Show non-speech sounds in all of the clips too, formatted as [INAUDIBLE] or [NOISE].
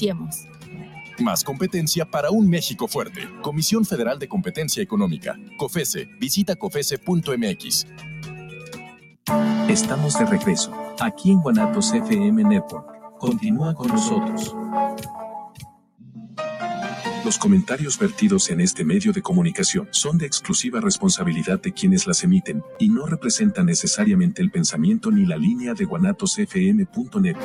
iniciemos. Más competencia para un México fuerte. Comisión Federal de Competencia Económica. COFESE. Visita COFESE.mx. Estamos de regreso, aquí en Guanatos FM Network. Continúa con nosotros. Los comentarios vertidos en este medio de comunicación son de exclusiva responsabilidad de quienes las emiten y no representan necesariamente el pensamiento ni la línea de guanatosfm.net.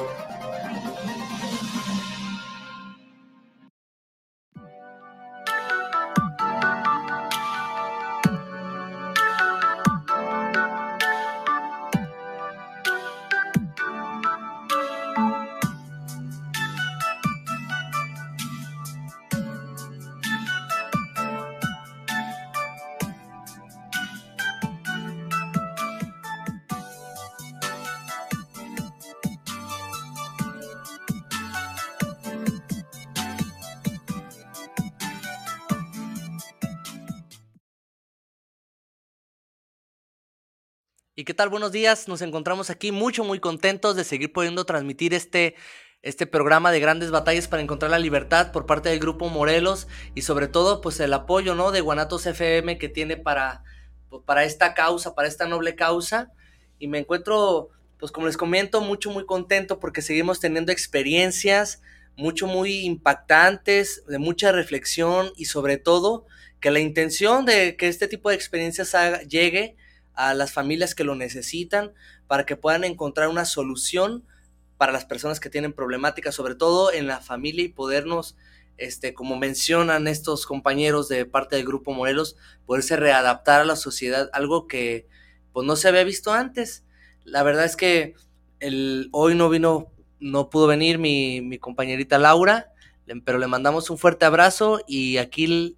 ¿Y qué tal? Buenos días. Nos encontramos aquí mucho, muy contentos de seguir pudiendo transmitir este, este programa de grandes batallas para encontrar la libertad por parte del Grupo Morelos y sobre todo pues el apoyo ¿no? de Guanatos FM que tiene para, pues, para esta causa, para esta noble causa. Y me encuentro, pues como les comento, mucho, muy contento porque seguimos teniendo experiencias mucho, muy impactantes, de mucha reflexión y sobre todo que la intención de que este tipo de experiencias llegue a las familias que lo necesitan para que puedan encontrar una solución para las personas que tienen problemáticas, sobre todo en la familia y podernos, este, como mencionan estos compañeros de parte del Grupo Morelos, poderse readaptar a la sociedad, algo que pues no se había visto antes. La verdad es que el, hoy no vino, no pudo venir mi, mi compañerita Laura, pero le mandamos un fuerte abrazo y aquí,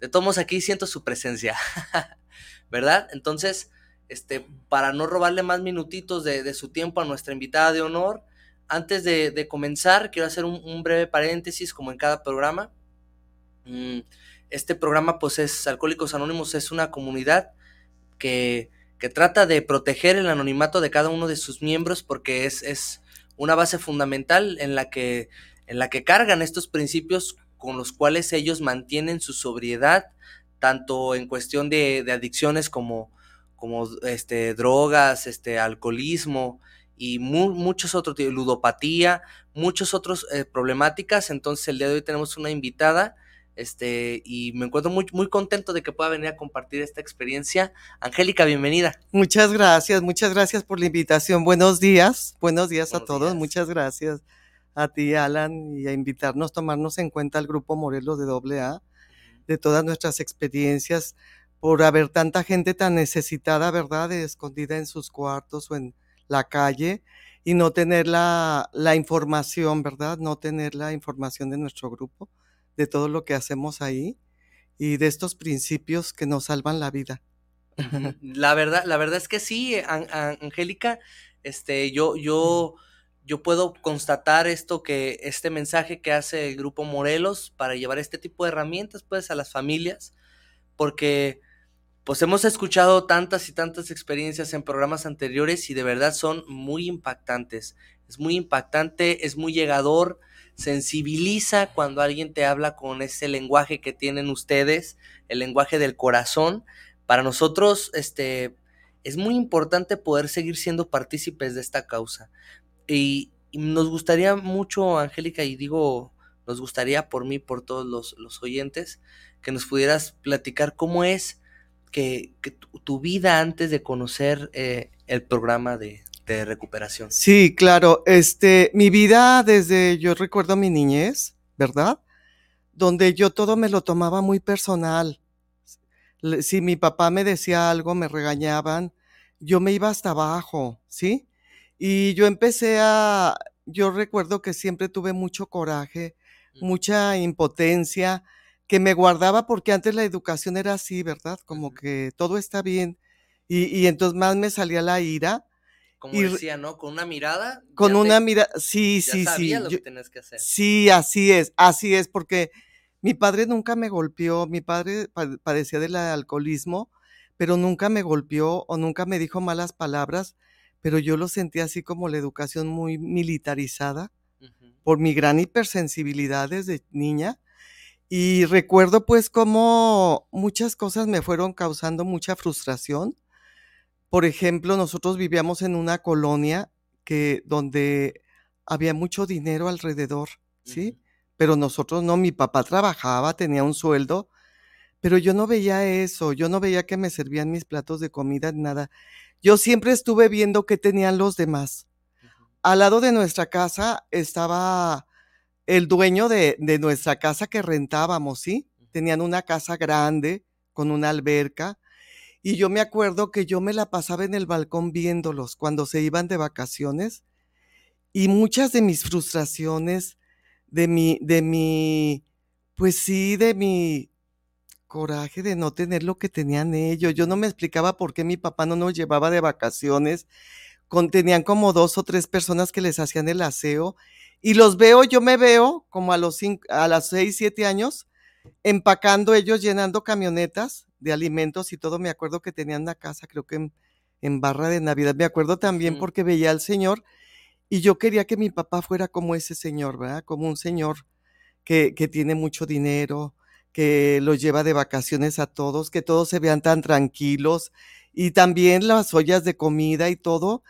de todos aquí siento su presencia, [LAUGHS] ¿verdad? Entonces, este, para no robarle más minutitos de, su tiempo a nuestra invitada de honor, antes de, comenzar, quiero hacer un, breve paréntesis, como en cada programa. Mm, este programa, pues, es Alcohólicos Anónimos, es una comunidad que, trata de proteger el anonimato de cada uno de sus miembros, porque es, una base fundamental en la que, en la que cargan estos principios con los cuales ellos mantienen su sobriedad, tanto en cuestión de adicciones como, como este, drogas, este, alcoholismo y muchos otros, ludopatía, muchas otras eh, problemáticas. Entonces el día de hoy tenemos una invitada este, y me encuentro muy, muy contento de que pueda venir a compartir esta experiencia. Angélica, bienvenida. Muchas gracias, muchas gracias por la invitación. Buenos días, buenos días a todos, muchas gracias a ti, Alan, y a invitarnos, tomarnos en cuenta al Grupo Morelos de AA, de todas nuestras experiencias por haber tanta gente tan necesitada, ¿verdad?, escondida en sus cuartos o en la calle y no tener la, la, información, ¿verdad? No tener la información de nuestro grupo, de todo lo que hacemos ahí y de estos principios que nos salvan la vida. [LAUGHS] La verdad, la verdad es que sí, Angélica, este, yo, yo, yo puedo constatar esto que, este mensaje que hace el grupo Morelos para llevar este tipo de herramientas, pues, a las familias, porque pues hemos escuchado tantas y tantas experiencias en programas anteriores y de verdad son muy impactantes. Es muy impactante, es muy llegador, sensibiliza cuando alguien te habla con ese lenguaje que tienen ustedes, el lenguaje del corazón. Para nosotros, este, es muy importante poder seguir siendo partícipes de esta causa. Y, nos gustaría mucho, Angélica, y digo, nos gustaría por mí, por todos los, los oyentes, que nos pudieras platicar cómo es que, tu, vida antes de conocer eh, el programa de, recuperación. Sí, claro. Este, mi vida desde yo recuerdo mi niñez, ¿verdad? Donde yo todo me lo tomaba muy personal. Si mi papá me decía algo, me regañaban, yo me iba hasta abajo, ¿sí? Y yo empecé a, yo recuerdo que siempre tuve mucho coraje, mucha impotencia, que me guardaba porque antes la educación era así, ¿verdad? Como que todo está bien. Y, y entonces más me salía la ira. Como decía, ¿no? Con una mirada. Con una mirada, sí, ya sí, sabía sí. lo que tenías que hacer. Sí, así es, así es, porque mi padre nunca me golpeó, mi padre padecía del alcoholismo, pero nunca me golpeó o nunca me dijo malas palabras, pero yo lo sentía así como la educación muy militarizada por mi gran hipersensibilidad desde niña. Y recuerdo pues cómo muchas cosas me fueron causando mucha frustración. Por ejemplo, nosotros vivíamos en una colonia que donde había mucho dinero alrededor, ¿sí? Pero nosotros no, mi papá trabajaba, tenía un sueldo, pero yo no veía eso, yo no veía que me servían mis platos de comida, nada. Yo siempre estuve viendo qué tenían los demás. Al lado de nuestra casa estaba el dueño de, de nuestra casa que rentábamos, ¿sí? Tenían una casa grande con una alberca. Y yo me acuerdo que yo me la pasaba en el balcón viéndolos cuando se iban de vacaciones. Y muchas de mis frustraciones, de mi, de mi, pues sí, de mi coraje de no tener lo que tenían ellos. Yo no me explicaba por qué mi papá no nos llevaba de vacaciones. Con, tenían como dos o tres personas que les hacían el aseo y los veo, yo me veo como a los cinco, a las seis, siete años, empacando ellos, llenando camionetas de alimentos y todo. Me acuerdo que tenían una casa, creo que en, en Barra de Navidad. Me acuerdo también porque veía al Señor y yo quería que mi papá fuera como ese señor, ¿verdad? Como un señor que, que tiene mucho dinero, que los lleva de vacaciones a todos, que todos se vean tan tranquilos y también las ollas de comida y todo.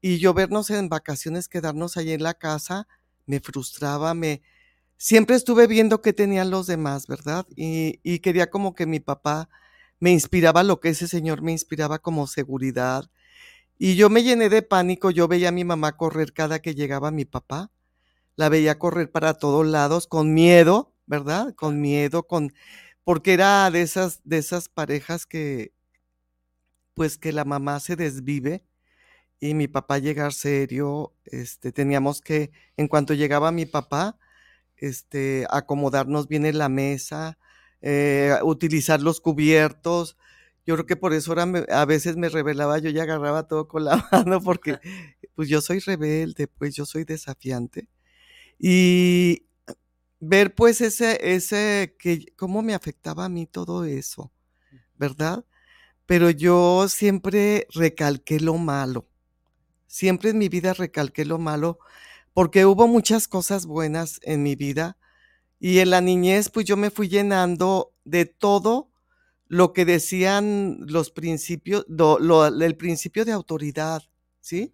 Y yo vernos en vacaciones, quedarnos ahí en la casa, me frustraba, me... Siempre estuve viendo qué tenían los demás, ¿verdad? Y, y quería como que mi papá me inspiraba lo que ese señor me inspiraba como seguridad. Y yo me llené de pánico, yo veía a mi mamá correr cada que llegaba mi papá, la veía correr para todos lados con miedo, ¿verdad? Con miedo, con porque era de esas de esas parejas que pues que la mamá se desvive y mi papá llegar serio, este teníamos que en cuanto llegaba mi papá, este acomodarnos bien en la mesa, eh, utilizar los cubiertos. Yo creo que por eso ahora me, a veces me revelaba, yo ya agarraba todo con la [LAUGHS] mano porque pues yo soy rebelde, pues yo soy desafiante. Y ver pues ese, ese, que cómo me afectaba a mí todo eso, ¿verdad? Pero yo siempre recalqué lo malo, siempre en mi vida recalqué lo malo, porque hubo muchas cosas buenas en mi vida y en la niñez pues yo me fui llenando de todo lo que decían los principios, lo, lo, el principio de autoridad, ¿sí?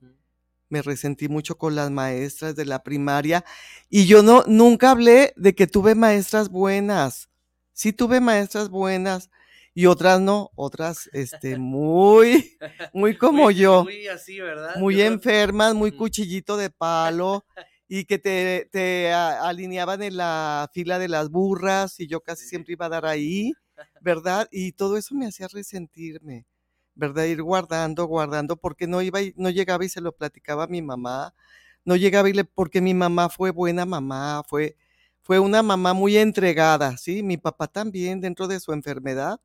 me resentí mucho con las maestras de la primaria y yo no nunca hablé de que tuve maestras buenas. Sí tuve maestras buenas y otras no, otras este muy muy como muy, yo. Muy así, ¿verdad? Muy Yo- enfermas, muy cuchillito de palo [LAUGHS] y que te, te a- alineaban en la fila de las burras y yo casi Sí. siempre iba a dar ahí, [LAUGHS] ¿verdad? Y todo eso me hacía resentirme, ¿verdad? Ir guardando, guardando, porque no iba y no llegaba y se lo platicaba a mi mamá, no llegaba y le, porque mi mamá fue buena mamá, fue, fue una mamá muy entregada, ¿sí? Mi papá también dentro de su enfermedad,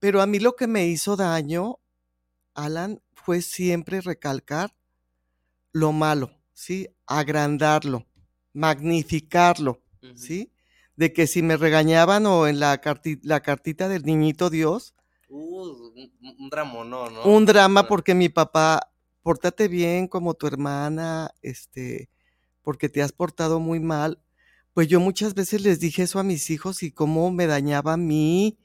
pero a mí lo que me hizo daño, Alan, fue siempre recalcar lo malo, ¿sí? Agrandarlo, magnificarlo. ¿sí? De que si me regañaban o en la, carti- la cartita del niñito Dios, Uh, un, un drama, ¿no? ¿no? un drama porque mi papá, pórtate bien como tu hermana, este, porque te has portado muy mal. Pues yo muchas veces les dije eso a mis hijos y cómo me dañaba a mí,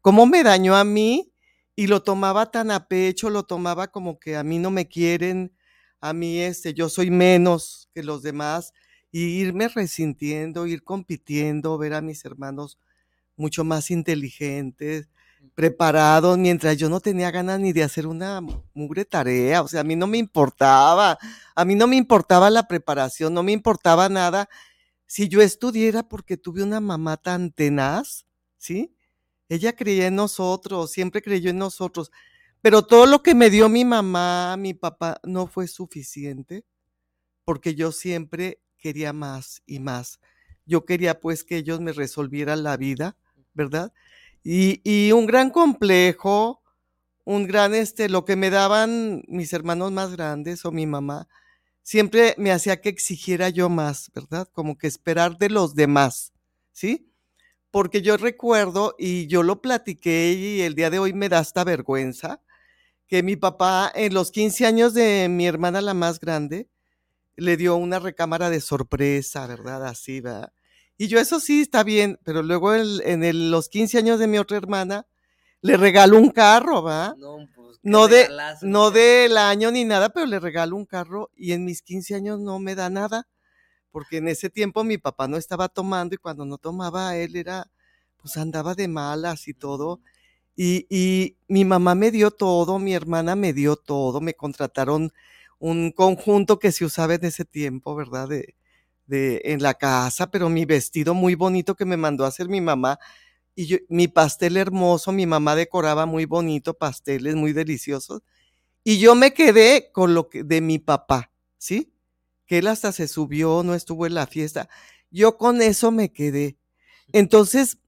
cómo me dañó a mí y lo tomaba tan a pecho, lo tomaba como que a mí no me quieren, a mí este, yo soy menos que los demás y irme resintiendo, ir compitiendo, ver a mis hermanos mucho más inteligentes, preparados, mientras yo no tenía ganas ni de hacer una mugre tarea, o sea, a mí no me importaba, a mí no me importaba la preparación, no me importaba nada. Si yo estudiara porque tuve una mamá tan tenaz, ¿sí? Ella creía en nosotros, siempre creyó en nosotros, pero todo lo que me dio mi mamá, mi papá, no fue suficiente, porque yo siempre quería más y más. Yo quería pues que ellos me resolvieran la vida, ¿verdad? Y, y un gran complejo, un gran, este, lo que me daban mis hermanos más grandes o mi mamá, siempre me hacía que exigiera yo más, ¿verdad? Como que esperar de los demás, ¿sí? Porque yo recuerdo, y yo lo platiqué y el día de hoy me da esta vergüenza, que mi papá en los 15 años de mi hermana la más grande, le dio una recámara de sorpresa, ¿verdad? Así, ¿verdad? Y yo, eso sí, está bien, pero luego en los 15 años de mi otra hermana, le regaló un carro, ¿va? No, pues, ¿qué No de, regalazo? no del año ni nada, pero le regaló un carro y en mis 15 años no me da nada, porque en ese tiempo mi papá no estaba tomando y cuando no tomaba él era, pues andaba de malas y todo. Y, y mi mamá me dio todo, mi hermana me dio todo, me contrataron un conjunto que se usaba en ese tiempo, ¿verdad? De, de, en la casa, pero mi vestido muy bonito que me mandó a hacer mi mamá y yo, mi pastel hermoso, mi mamá decoraba muy bonito, pasteles muy deliciosos. Y yo me quedé con lo que de mi papá, ¿sí? Que él hasta se subió, no estuvo en la fiesta. Yo con eso me quedé. Entonces,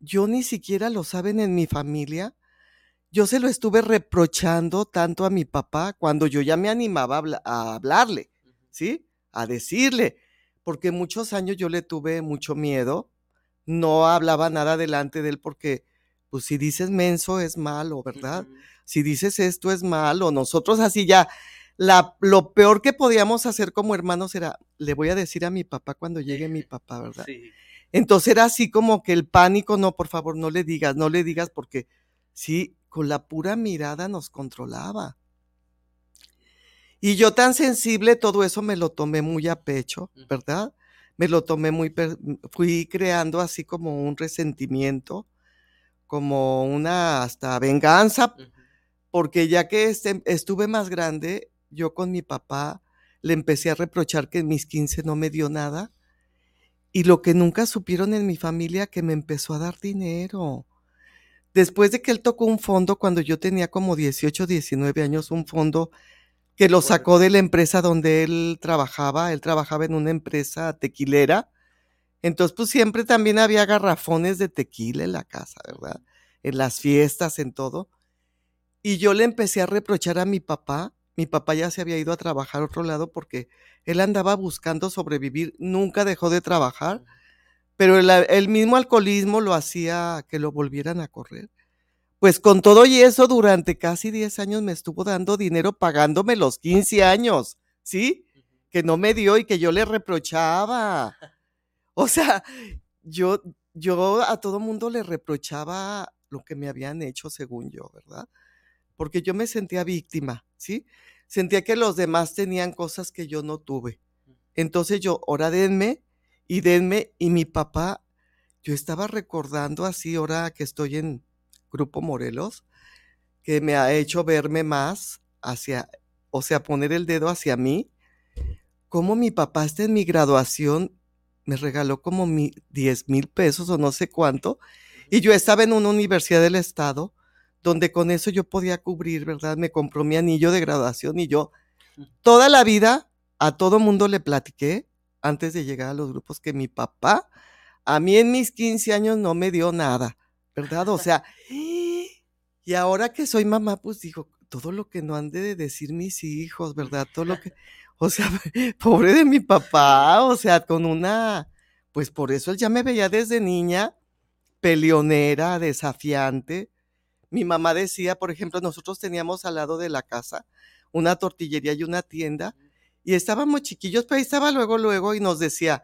yo ni siquiera lo saben en mi familia. Yo se lo estuve reprochando tanto a mi papá cuando yo ya me animaba a, habla- a hablarle, ¿sí? A decirle, porque muchos años yo le tuve mucho miedo no hablaba nada delante de él porque, pues si dices menso es malo, ¿verdad? Si dices esto es malo, nosotros así ya, la, lo peor que podíamos hacer como hermanos era, le voy a decir a mi papá cuando llegue mi papá, ¿verdad? Sí. Entonces era así como que el pánico, no, por favor, no le digas, no le digas porque sí, con la pura mirada nos controlaba. Y yo tan sensible, todo eso me lo tomé muy a pecho. ¿verdad? Me lo tomé muy, fui creando así como un resentimiento, como una hasta venganza, porque ya que este- estuve más grande, yo con mi papá le empecé a reprochar que en mis 15 no me dio nada. Y lo que nunca supieron en mi familia, que me empezó a dar dinero. Después de que él tocó un fondo cuando yo tenía como 18, 19 años, un fondo que lo sacó de la empresa donde él trabajaba. Él trabajaba en una empresa tequilera. Entonces, pues siempre también había garrafones de tequila en la casa, ¿verdad? En las fiestas, en todo. Y yo le empecé a reprochar a mi papá. Mi papá ya se había ido a trabajar a otro lado porque él andaba buscando sobrevivir. Nunca dejó de trabajar, pero el, el mismo alcoholismo lo hacía que lo volvieran a correr. Pues con todo y eso, durante casi 10 años me estuvo dando dinero pagándome los 15 años, ¿sí? Que no me dio y que yo le reprochaba. [LAUGHS] O sea, yo, yo a todo mundo le reprochaba lo que me habían hecho, según yo, ¿verdad? Porque yo me sentía víctima, ¿sí? Sentía que los demás tenían cosas que yo no tuve. Entonces yo, ahora denme y denme, y mi papá, yo estaba recordando así, ahora que estoy en Grupo Morelos, que me ha hecho verme más hacia, o sea, poner el dedo hacia mí, como mi papá está en mi graduación, me regaló como mi 10 mil pesos o no sé cuánto, y yo estaba en una universidad del estado, donde con eso yo podía cubrir, ¿verdad? Me compró mi anillo de graduación y yo toda la vida a todo mundo le platiqué antes de llegar a los grupos que mi papá a mí en mis 15 años no me dio nada, ¿verdad? O sea, [LAUGHS] y ahora que soy mamá, pues digo, todo lo que no han de decir mis hijos, ¿verdad? Todo lo que, o sea, [LAUGHS] pobre de mi papá, o sea, con una, pues por eso él ya me veía desde niña, peleonera, desafiante. Mi mamá decía, por ejemplo, nosotros teníamos al lado de la casa una tortillería y una tienda, y estábamos chiquillos, pero ahí estaba luego, luego, y nos decía,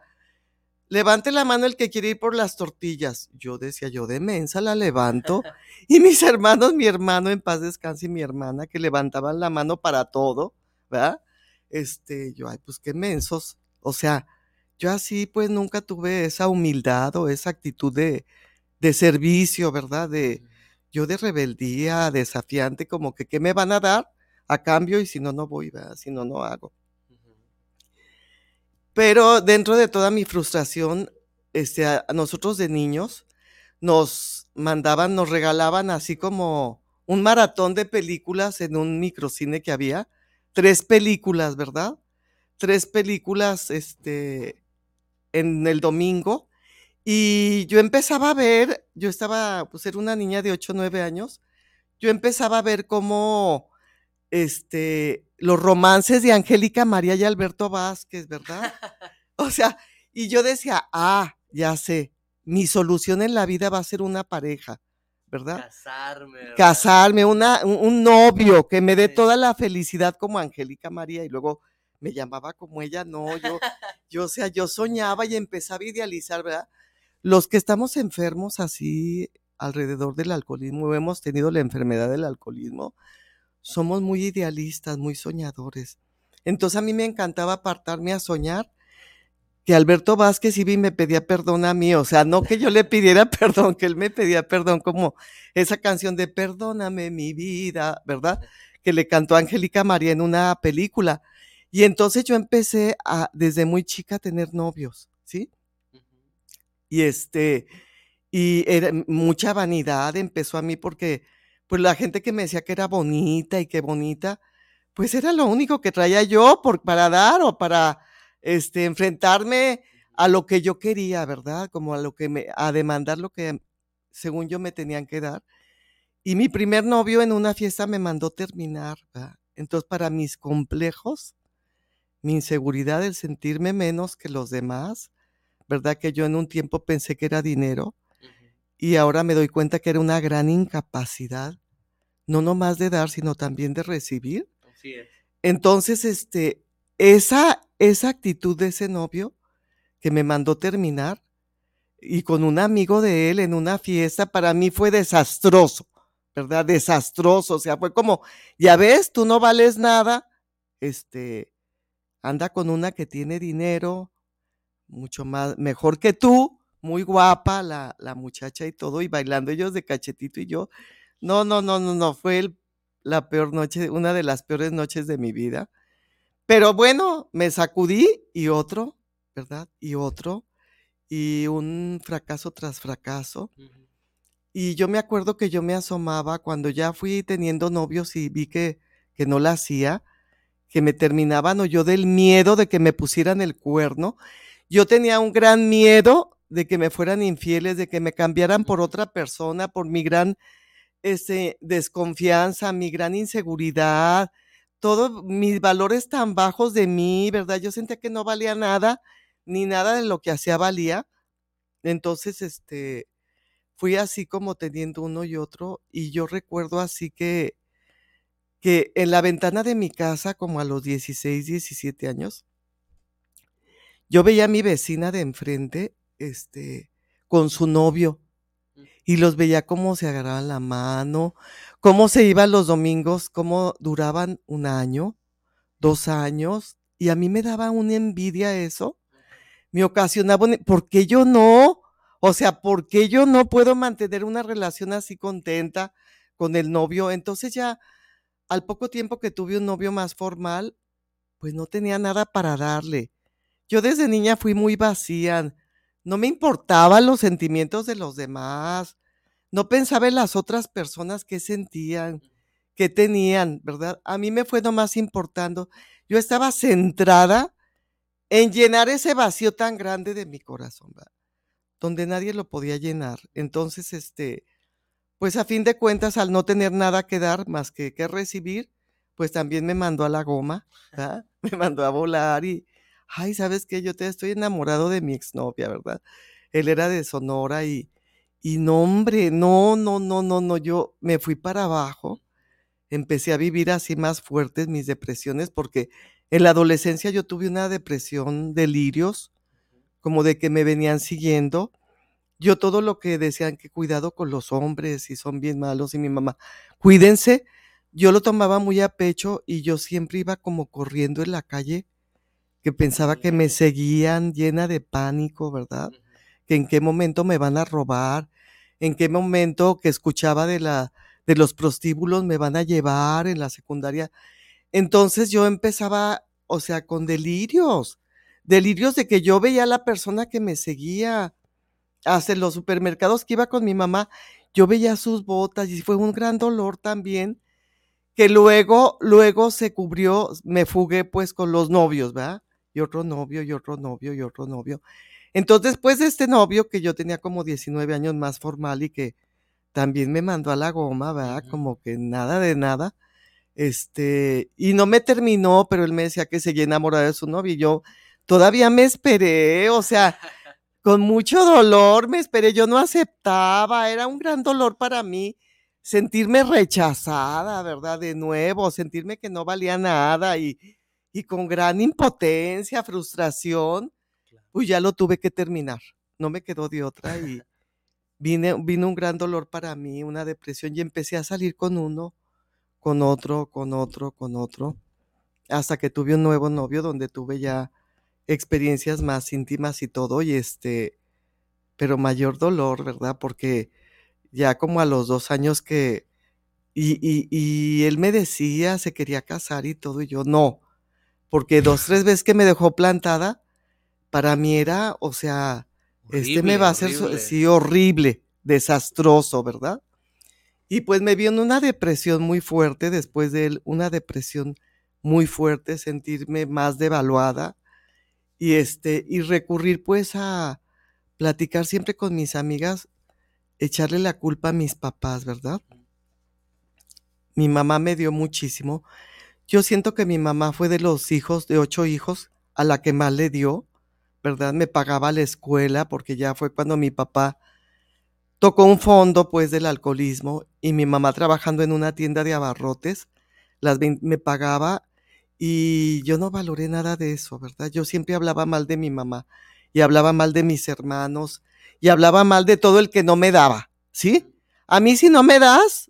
levante la mano el que quiere ir por las tortillas. Yo decía, yo de mensa la levanto. [LAUGHS] Y mis hermanos, mi hermano en paz descanse y mi hermana, que levantaban la mano para todo, ¿verdad? Este, yo, ay, pues qué mensos. O sea, yo así pues nunca tuve esa humildad o esa actitud de, de servicio, ¿verdad? De, yo de rebeldía, desafiante, como que, ¿qué me van a dar a cambio? Y si no, no voy, ¿verdad? Si no, no hago. Pero dentro de toda mi frustración, este, a, a nosotros de niños nos mandaban, nos regalaban así como un maratón de películas en un microcine que había, tres películas, ¿verdad? Tres películas, este, en el domingo. Y yo empezaba a ver, yo estaba, pues era una niña de 8 o 9 años, yo empezaba a ver cómo, este, los romances de Angélica María y Alberto Vázquez, ¿verdad? [LAUGHS] O sea, y yo decía, ah, ya sé, mi solución en la vida va a ser una pareja, ¿verdad? Casarme. ¿verdad? Casarme, una, un, un novio que me dé Sí. toda la felicidad como Angélica María y luego me llamaba como ella, no, yo, yo, o sea, yo soñaba y empezaba a idealizar, ¿verdad? Los que estamos enfermos así alrededor del alcoholismo, hemos tenido la enfermedad del alcoholismo, somos muy idealistas, muy soñadores. Entonces a mí me encantaba apartarme a soñar que Alberto Vázquez iba me pedía perdón a mí, o sea, no que yo le pidiera [LAUGHS] perdón, que él me pedía perdón, como esa canción de Perdóname mi vida, ¿verdad? Que le cantó Angélica María en una película. Y entonces yo empecé a, desde muy chica, a tener novios, ¿sí? Y este, y era mucha vanidad empezó a mí porque, pues la gente que me decía que era bonita y que bonita, pues era lo único que traía yo por, para dar o para este, enfrentarme a lo que yo quería, ¿verdad? Como a lo que me, a demandar lo que según yo me tenían que dar. Y mi primer novio en una fiesta me mandó terminar, ¿verdad? Entonces, para mis complejos, mi inseguridad, el sentirme menos que los demás, ¿verdad? Que yo en un tiempo pensé que era dinero y ahora me doy cuenta que era una gran incapacidad, no nomás de dar, sino también de recibir. Así es. Entonces, este, esa, esa actitud de ese novio que me mandó terminar y con un amigo de él en una fiesta, para mí fue desastroso, ¿verdad? Desastroso, o sea, fue como, ya ves, tú no vales nada, este, anda con una que tiene dinero, mucho más, mejor que tú, muy guapa la, la muchacha y todo, y bailando ellos de cachetito y yo, no, no, no, no, no, fue la peor noche, una de las peores noches de mi vida. Pero bueno, me sacudí y otro, ¿verdad? Y otro, y un fracaso tras fracaso. Y yo me acuerdo que yo me asomaba cuando ya fui teniendo novios y vi que, que no la hacía, que me terminaban o yo del miedo de que me pusieran el cuerno. Yo tenía un gran miedo de que me fueran infieles, de que me cambiaran por otra persona, por mi gran este, desconfianza, mi gran inseguridad, todos mis valores tan bajos de mí, ¿verdad? Yo sentía que no valía nada, ni nada de lo que hacía valía. Entonces, este, fui así como teniendo uno y otro, y yo recuerdo así que, que en la ventana de mi casa, como a los 16, 17 años, yo veía a mi vecina de enfrente, este, con su novio, y los veía cómo se agarraban la mano, cómo se iban los domingos, cómo duraban un año, dos años, y a mí me daba una envidia eso. Me ocasionaba, ¿por qué yo no? O sea, ¿por qué yo no puedo mantener una relación así contenta con el novio? Entonces ya al poco tiempo que tuve un novio más formal, pues no tenía nada para darle. Yo desde niña fui muy vacía, no me importaban los sentimientos de los demás, no pensaba en las otras personas que sentían, que tenían, ¿verdad? A mí me fue nomás importando. Yo estaba centrada en llenar ese vacío tan grande de mi corazón, ¿verdad? Donde nadie lo podía llenar. Entonces, este, pues a fin de cuentas, al no tener nada que dar más que, que recibir, pues también me mandó a la goma, ¿verdad? [LAUGHS] Me mandó a volar y, ay, ¿sabes qué? Yo te estoy enamorado de mi exnovia, ¿verdad? Él era de Sonora y, y no, hombre, no, no, no, no, no, yo me fui para abajo, empecé a vivir así más fuertes mis depresiones, porque en la adolescencia yo tuve una depresión, delirios, como de que me venían siguiendo. Yo todo lo que decían que cuidado con los hombres y son bien malos y mi mamá, cuídense, yo lo tomaba muy a pecho y yo siempre iba como corriendo en la calle, que pensaba que me seguían llena de pánico, ¿verdad? que en qué momento me van a robar, en qué momento que escuchaba de la de los prostíbulos me van a llevar en la secundaria. Entonces yo empezaba, o sea, con delirios, delirios de que yo veía a la persona que me seguía hacia los supermercados que iba con mi mamá, yo veía sus botas y fue un gran dolor también que luego, luego se cubrió, me fugué pues con los novios, ¿verdad? Y otro novio, y otro novio, y otro novio. Entonces, después de este novio que yo tenía como 19 años más formal y que también me mandó a la goma, ¿verdad? Como que nada de nada. Este, y no me terminó, pero él me decía que seguía enamorado de su novio y yo todavía me esperé, o sea, con mucho dolor me esperé, yo no aceptaba, era un gran dolor para mí sentirme rechazada, ¿verdad? De nuevo, sentirme que no valía nada y, y con gran impotencia, frustración, pues ya lo tuve que terminar. No me quedó de otra y [LAUGHS] vine, vino un gran dolor para mí, una depresión y empecé a salir con uno, con otro, con otro, con otro, hasta que tuve un nuevo novio donde tuve ya experiencias más íntimas y todo y este, pero mayor dolor, ¿verdad? Porque ya como a los dos años que, y, y, y él me decía, se quería casar y todo, y yo no, porque dos, tres veces que me dejó plantada, para mí era, o sea, este me va a hacer, horrible. sí, horrible, desastroso, ¿verdad? Y pues me vio en una depresión muy fuerte después de él, una depresión muy fuerte, sentirme más devaluada y este, y recurrir pues a platicar siempre con mis amigas, echarle la culpa a mis papás, ¿verdad? Mi mamá me dio muchísimo. Yo siento que mi mamá fue de los hijos, de ocho hijos, a la que más le dio, ¿verdad? Me pagaba la escuela porque ya fue cuando mi papá tocó un fondo pues del alcoholismo y mi mamá trabajando en una tienda de abarrotes, me pagaba y yo no valoré nada de eso, ¿verdad? Yo siempre hablaba mal de mi mamá y hablaba mal de mis hermanos y hablaba mal de todo el que no me daba, ¿sí? A mí si no me das,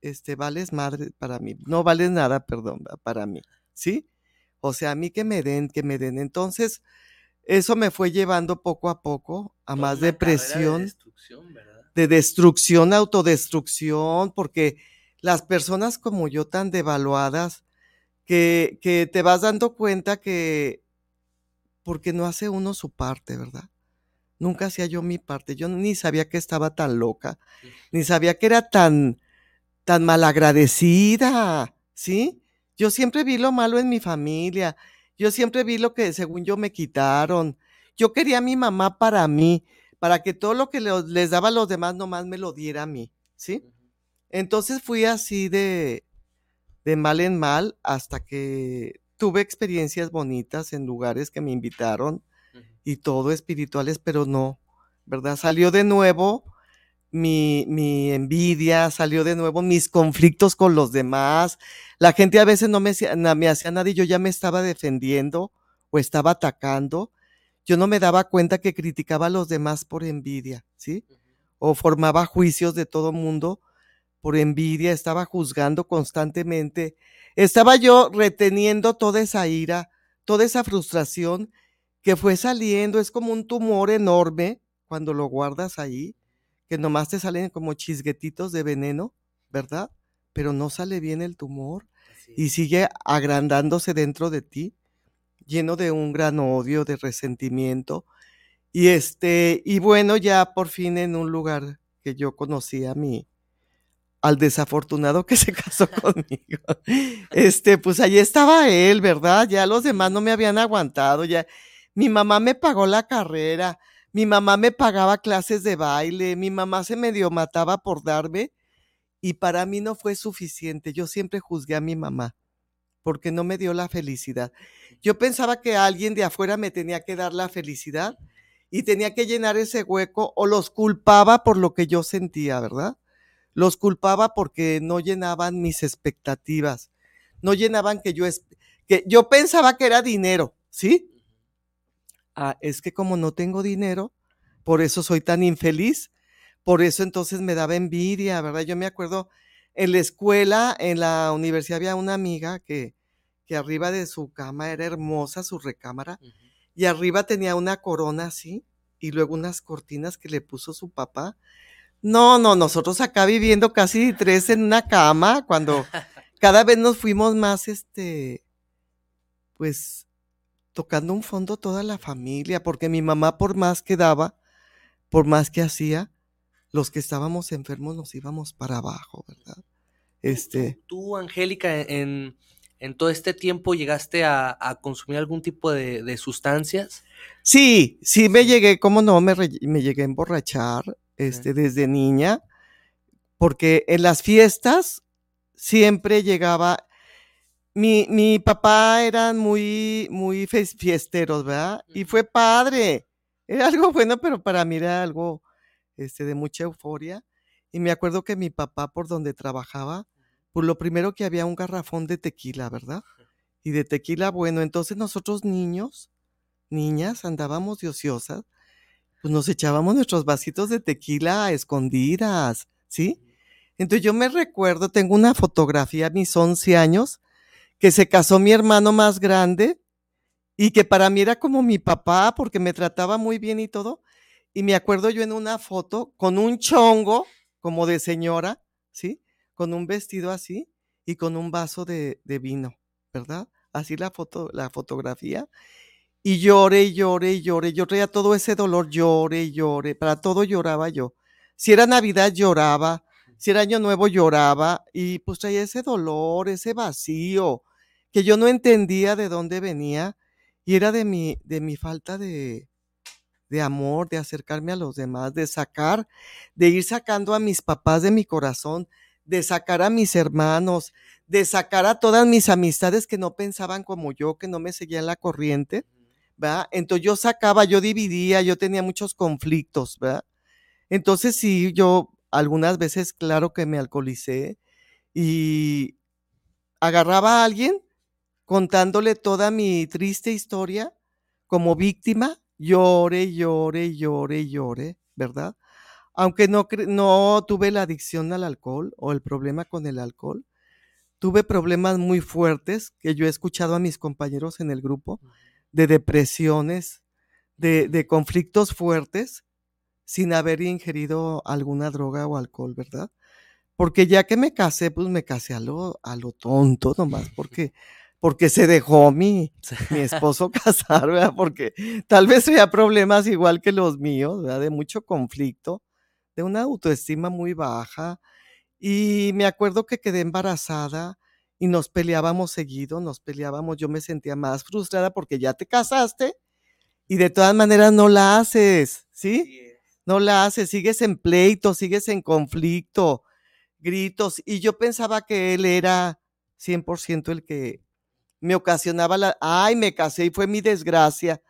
este, vales madre para mí, no vales nada, perdón, para mí, ¿sí? O sea, a mí que me den, que me den. Entonces, eso me fue llevando poco a poco a Toda más depresión De destrucción, ¿verdad? de destrucción, autodestrucción, porque las personas como yo tan devaluadas, que, que te vas dando cuenta que, porque no hace uno su parte, ¿verdad? Nunca hacía yo mi parte, yo ni sabía que estaba tan loca, ni sabía que era tan, tan malagradecida, ¿sí? Yo siempre vi lo malo en mi familia, yo siempre vi lo que según yo me quitaron, yo quería a mi mamá para mí, para que todo lo que les daba a los demás nomás me lo diera a mí, ¿sí? Entonces fui así de, de mal en mal hasta que tuve experiencias bonitas en lugares que me invitaron y todo espirituales, pero no, ¿verdad? Salió de nuevo mi, mi envidia, salió de nuevo mis conflictos con los demás. La gente a veces no me, me hacía nada y yo ya me estaba defendiendo o estaba atacando. Yo no me daba cuenta que criticaba a los demás por envidia, ¿sí? O formaba juicios de todo mundo por envidia, estaba juzgando constantemente. Estaba yo reteniendo toda esa ira, toda esa frustración que fue saliendo. Es como un tumor enorme cuando lo guardas ahí, que nomás te salen como chisguetitos de veneno, ¿verdad? Pero no sale bien el tumor y sigue agrandándose dentro de ti, lleno de un gran odio, de resentimiento. Y este, y bueno, ya por fin en un lugar que yo conocí a mi, al desafortunado que [LAUGHS] se casó [LAUGHS] conmigo. Este, pues allí estaba él, ¿verdad? Ya los demás no me habían aguantado, ya. Mi mamá me pagó la carrera, mi mamá me pagaba clases de baile, mi mamá se medio mataba por darme y para mí no fue suficiente. Yo siempre juzgué a mi mamá porque no me dio la felicidad. Yo pensaba que alguien de afuera me tenía que dar la felicidad y tenía que llenar ese hueco o los culpaba por lo que yo sentía, ¿verdad? Los culpaba porque no llenaban mis expectativas, no llenaban que yo que yo pensaba que era dinero, ¿sí? Ah, es que como no tengo dinero, por eso soy tan infeliz, por eso entonces me daba envidia, ¿verdad? Yo me acuerdo en la escuela, en la universidad había una amiga que, que arriba de su cama era hermosa su recámara y arriba tenía una corona así y luego unas cortinas que le puso su papá. No, no, nosotros acá viviendo casi tres en una cama, cuando [LAUGHS] cada vez nos fuimos más, este, pues, tocando un fondo toda la familia, porque mi mamá por más que daba, por más que hacía, los que estábamos enfermos nos íbamos para abajo, ¿verdad? Tú- Este, Tú, Angélica, en, en todo este tiempo llegaste a, a consumir algún tipo de, de sustancias. sí, sí me llegué, ¿cómo no? Me, re- me llegué a emborrachar, este, desde niña, porque en las fiestas siempre llegaba, mi, mi papá eran muy, muy fiesteros, ¿verdad? Y fue padre, era algo [LAUGHS] bueno, pero para mí era algo, este, de mucha euforia. Y me acuerdo que mi papá, por donde trabajaba, pues lo primero que había un garrafón de tequila, ¿verdad? y de tequila bueno. Entonces nosotros niños, niñas, andábamos de ociosas, pues nos echábamos nuestros vasitos de tequila a escondidas, ¿sí? Entonces yo me recuerdo, tengo una fotografía a mis 11 años, que se casó mi hermano más grande y que para mí era como mi papá porque me trataba muy bien y todo. Y me acuerdo yo en una foto con un chongo como de señora, ¿sí? Con un vestido así y con un vaso de, vino, ¿verdad? Así la foto, la fotografía. Y lloré, lloré, lloré. Yo traía todo ese dolor, lloré, lloré. Para todo lloraba yo. Si era Navidad, lloraba. Si era Año Nuevo, lloraba. Y pues traía ese dolor, ese vacío, que yo no entendía de dónde venía. Y era de mi, de mi falta de, de amor, de acercarme a los demás, de sacar, de ir sacando a mis papás de mi corazón, de sacar a mis hermanos, de sacar a todas mis amistades que no pensaban como yo, que no me seguían la corriente, ¿verdad? Entonces yo sacaba, yo dividía, yo tenía muchos conflictos, ¿verdad? Entonces sí, yo algunas veces, claro que me alcoholicé y agarraba a alguien contándole toda mi triste historia como víctima, llore, llore, llore, llore, ¿verdad? Aunque no, no tuve la adicción al alcohol o el problema con el alcohol, tuve problemas muy fuertes que yo he escuchado a mis compañeros en el grupo, de depresiones, de, de conflictos fuertes, sin haber ingerido alguna droga o alcohol, ¿verdad? Porque ya que me casé, pues me casé a lo, a lo tonto nomás, [LAUGHS] porque, porque se dejó mi, mi [LAUGHS] esposo casar, ¿verdad? Porque tal vez había problemas igual que los míos, ¿verdad? De mucho conflicto, de una autoestima muy baja. Y me acuerdo que quedé embarazada y nos peleábamos seguido, nos peleábamos, yo me sentía más frustrada porque ya te casaste y de todas maneras no la haces, ¿sí? No la haces, sigues en pleito, sigues en conflicto, gritos. Y yo pensaba que él era 100% el que me ocasionaba la, ay, me casé y fue mi desgracia.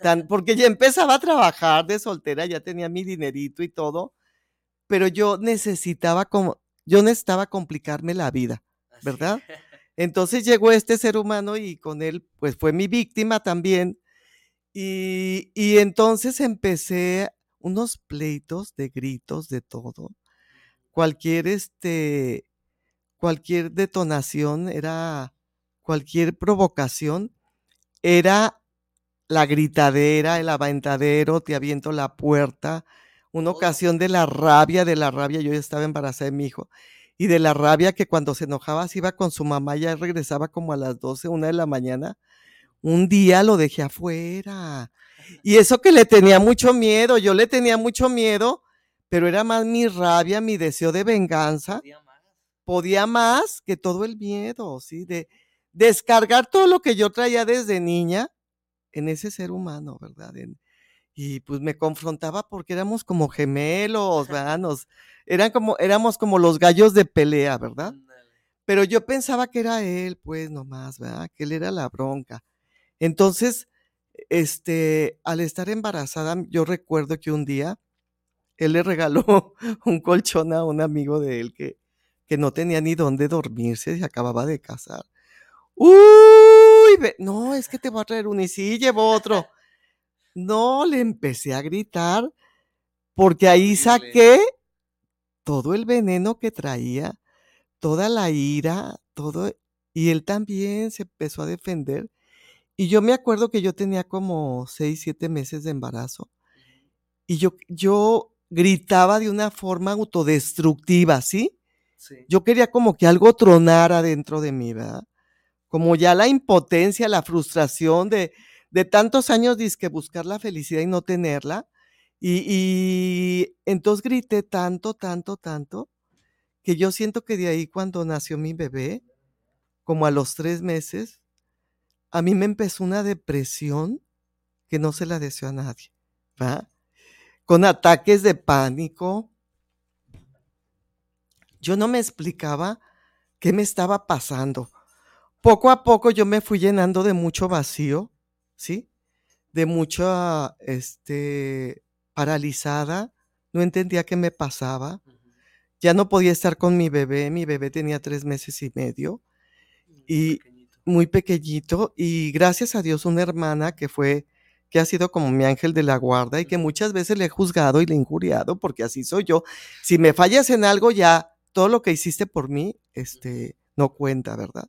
Tan, porque ya empezaba a trabajar de soltera, ya tenía mi dinerito y todo, pero yo necesitaba como, yo necesitaba complicarme la vida, ¿verdad? [LAUGHS] Entonces llegó este ser humano y con él, pues fue mi víctima también. Y, y entonces empecé unos pleitos de gritos, de todo. Cualquier, este, cualquier detonación era, cualquier provocación era la gritadera, el aventadero, te aviento la puerta. Una ocasión de la rabia, de la rabia, yo ya estaba embarazada de mi hijo, y de la rabia que cuando se enojaba se iba con su mamá, ya regresaba como a las 12, una de la mañana. Un día lo dejé afuera y eso que le tenía mucho miedo, yo le tenía mucho miedo, pero era más mi rabia, mi deseo de venganza. Podía más, que todo el miedo, ¿sí? De descargar todo lo que yo traía desde niña en ese ser humano, ¿verdad? y pues me confrontaba porque éramos como gemelos, [LAUGHS] ¿verdad? eran como, éramos como los gallos de pelea, ¿verdad? Pero yo pensaba que era él, pues nomás, ¿verdad? Que él era la bronca. Entonces, este, al estar embarazada, yo recuerdo que un día él le regaló [LAUGHS] un colchón a un amigo de él que, que no tenía ni dónde dormirse, se acababa de casar. Uy, no, es que te voy a traer uno y sí, llevó otro. [LAUGHS] No, le empecé a gritar porque ahí saqué todo el veneno que traía, toda la ira, todo, y él también se empezó a defender y yo me acuerdo que yo tenía como seis, siete meses de embarazo y yo, yo gritaba de una forma autodestructiva, ¿sí? ¿sí? Yo quería como que algo tronara dentro de mí, ¿verdad? Como ya la impotencia, la frustración de, de tantos años que buscar la felicidad y no tenerla. Y, y entonces grité tanto, tanto, tanto, que yo siento que de ahí cuando nació mi bebé, como a los tres meses, a mí me empezó una depresión que no se la deseo a nadie, ¿va? Con ataques de pánico. Yo no me explicaba qué me estaba pasando. Poco a poco yo me fui llenando de mucho vacío, ¿sí? De mucha, este, paralizada. No entendía qué me pasaba. Ya no podía estar con mi bebé. Mi bebé tenía tres meses y medio. Y, muy pequeñito y gracias a Dios una hermana que fue, que ha sido como mi ángel de la guarda y que muchas veces le he juzgado y le he injuriado porque así soy yo. Si me fallas en algo ya, todo lo que hiciste por mí, este, no cuenta, ¿verdad?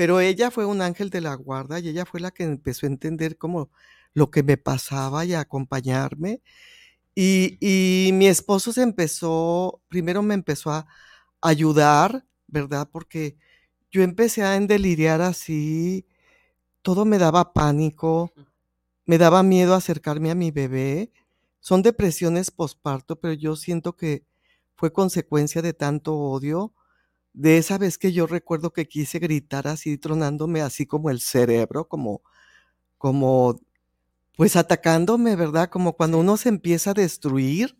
Pero ella fue un ángel de la guarda y ella fue la que empezó a entender como lo que me pasaba y a acompañarme. Y, y mi esposo se empezó, primero me empezó a ayudar, ¿verdad? Porque yo empecé a endeliriar así, todo me daba pánico, me daba miedo acercarme a mi bebé. Son depresiones posparto, pero yo siento que fue consecuencia de tanto odio, de esa vez que yo recuerdo que quise gritar así, tronándome así como el cerebro, como, como, pues atacándome, ¿verdad? Como cuando uno se empieza a destruir,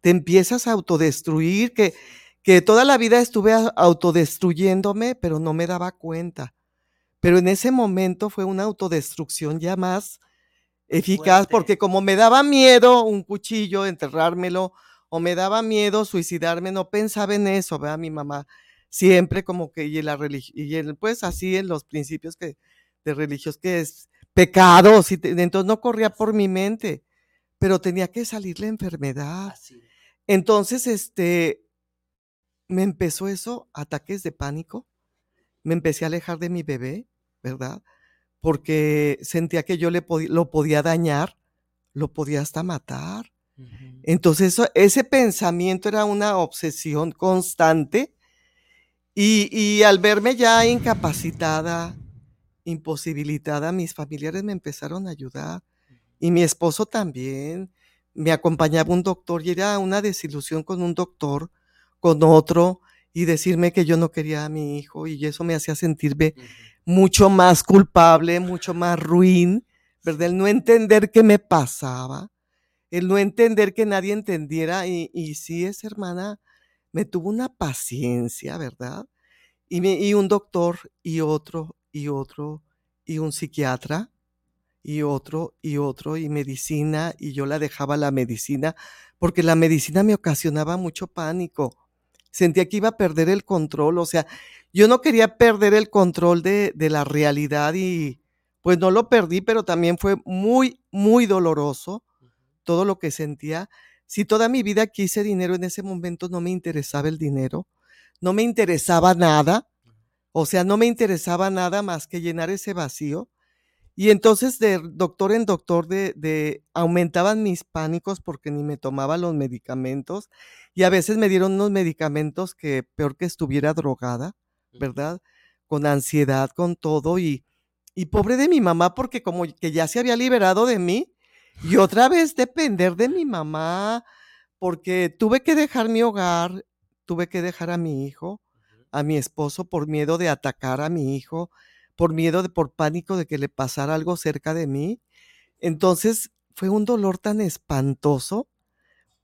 te empiezas a autodestruir, que que toda la vida estuve autodestruyéndome, pero no me daba cuenta. Pero en ese momento fue una autodestrucción ya más eficaz, porque como me daba miedo un cuchillo, enterrármelo, o me daba miedo suicidarme, no pensaba en eso, ¿verdad? Mi mamá siempre como que, y, la y pues así en los principios que, de religios, que es pecado, y entonces no corría por mi mente, pero tenía que salir la enfermedad. Entonces, este, me empezó eso, ataques de pánico, me empecé a alejar de mi bebé, ¿verdad? Porque sentía que yo le lo podía dañar, lo podía hasta matar. Entonces ese pensamiento era una obsesión constante y, y al verme ya incapacitada, imposibilitada, mis familiares me empezaron a ayudar y mi esposo también. Me acompañaba un doctor y era una desilusión con un doctor con otro y decirme que yo no quería a mi hijo y eso me hacía sentirme mucho más culpable, mucho más ruin, ¿verdad? El no entender qué me pasaba, el no entender que nadie entendiera y, y sí, esa hermana me tuvo una paciencia, ¿verdad? Y, me, y un doctor y otro y otro y un psiquiatra y otro y otro y medicina y yo la dejaba la medicina porque la medicina me ocasionaba mucho pánico sentía que iba a perder el control, o sea, yo no quería perder el control de, la realidad y pues no lo perdí, pero también fue muy, muy doloroso todo lo que sentía. Si toda mi vida quise dinero, en ese momento no me interesaba el dinero, no me interesaba nada, o sea, no me interesaba nada más que llenar ese vacío. Y entonces de doctor en doctor de, de, aumentaban mis pánicos porque ni me tomaba los medicamentos y a veces me dieron unos medicamentos que peor que estuviera drogada, ¿verdad? Con ansiedad, con todo y, y pobre de mi mamá porque como que ya se había liberado de mí y otra vez depender de mi mamá porque tuve que dejar mi hogar, tuve que dejar a mi hijo, a mi esposo por miedo de atacar a mi hijo por miedo, de, por pánico de que le pasara algo cerca de mí. Entonces fue un dolor tan espantoso,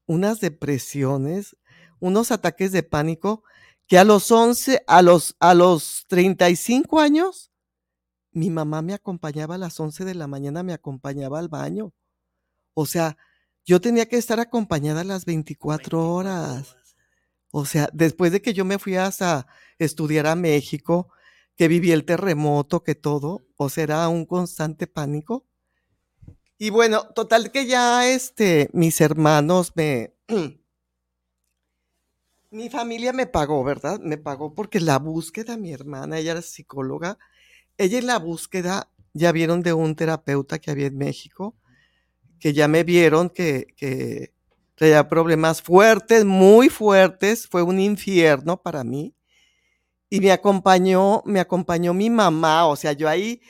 unas depresiones, unos ataques de pánico, que a los 11, a los, a los 35 años, mi mamá me acompañaba a las 11 de la mañana, me acompañaba al baño. O sea, yo tenía que estar acompañada las 24 horas. O sea, después de que yo me fui hasta estudiar a México, que viví el terremoto, que todo, o será un constante pánico. Y bueno, total que ya este, mis hermanos me, [CLEARS THROAT] mi familia me pagó, ¿verdad? Me pagó porque la búsqueda, mi hermana, ella era psicóloga, ella en la búsqueda ya vieron de un terapeuta que había en México, que ya me vieron que, que tenía problemas fuertes, muy fuertes, fue un infierno para mí y me acompañó, me acompañó mi mamá, o sea, yo ahí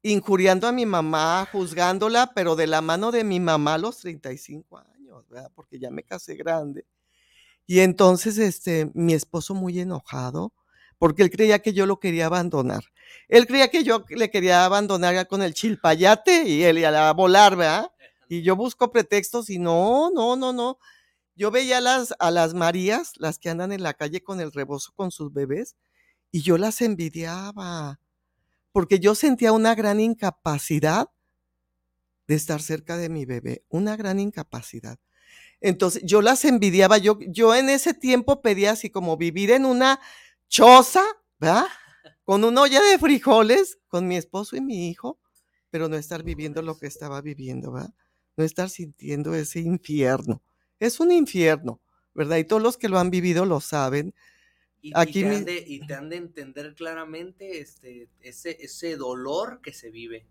injuriando a mi mamá, juzgándola, pero de la mano de mi mamá a los 35 años, ¿verdad? Porque ya me casé grande. Y entonces, este, mi esposo muy enojado, porque él creía que yo lo quería abandonar. Él creía que yo le quería abandonar con el chilpayate y él iba a volar, ¿verdad? Y yo busco pretextos y no, no, no, no. Yo veía a las, a las Marías, las que andan en la calle con el rebozo con sus bebés, y yo las envidiaba, porque yo sentía una gran incapacidad de estar cerca de mi bebé, una gran incapacidad. Entonces yo las envidiaba, yo, yo en ese tiempo pedía así como vivir en una choza, ¿verdad? con una olla de frijoles, con mi esposo y mi hijo, pero no estar viviendo lo que estaba viviendo, ¿verdad? No estar sintiendo ese infierno. Es un infierno, ¿verdad? Y todos los que lo han vivido lo saben. Y, Aquí y, te, han de, y te han de entender claramente este, ese, ese dolor que se vive.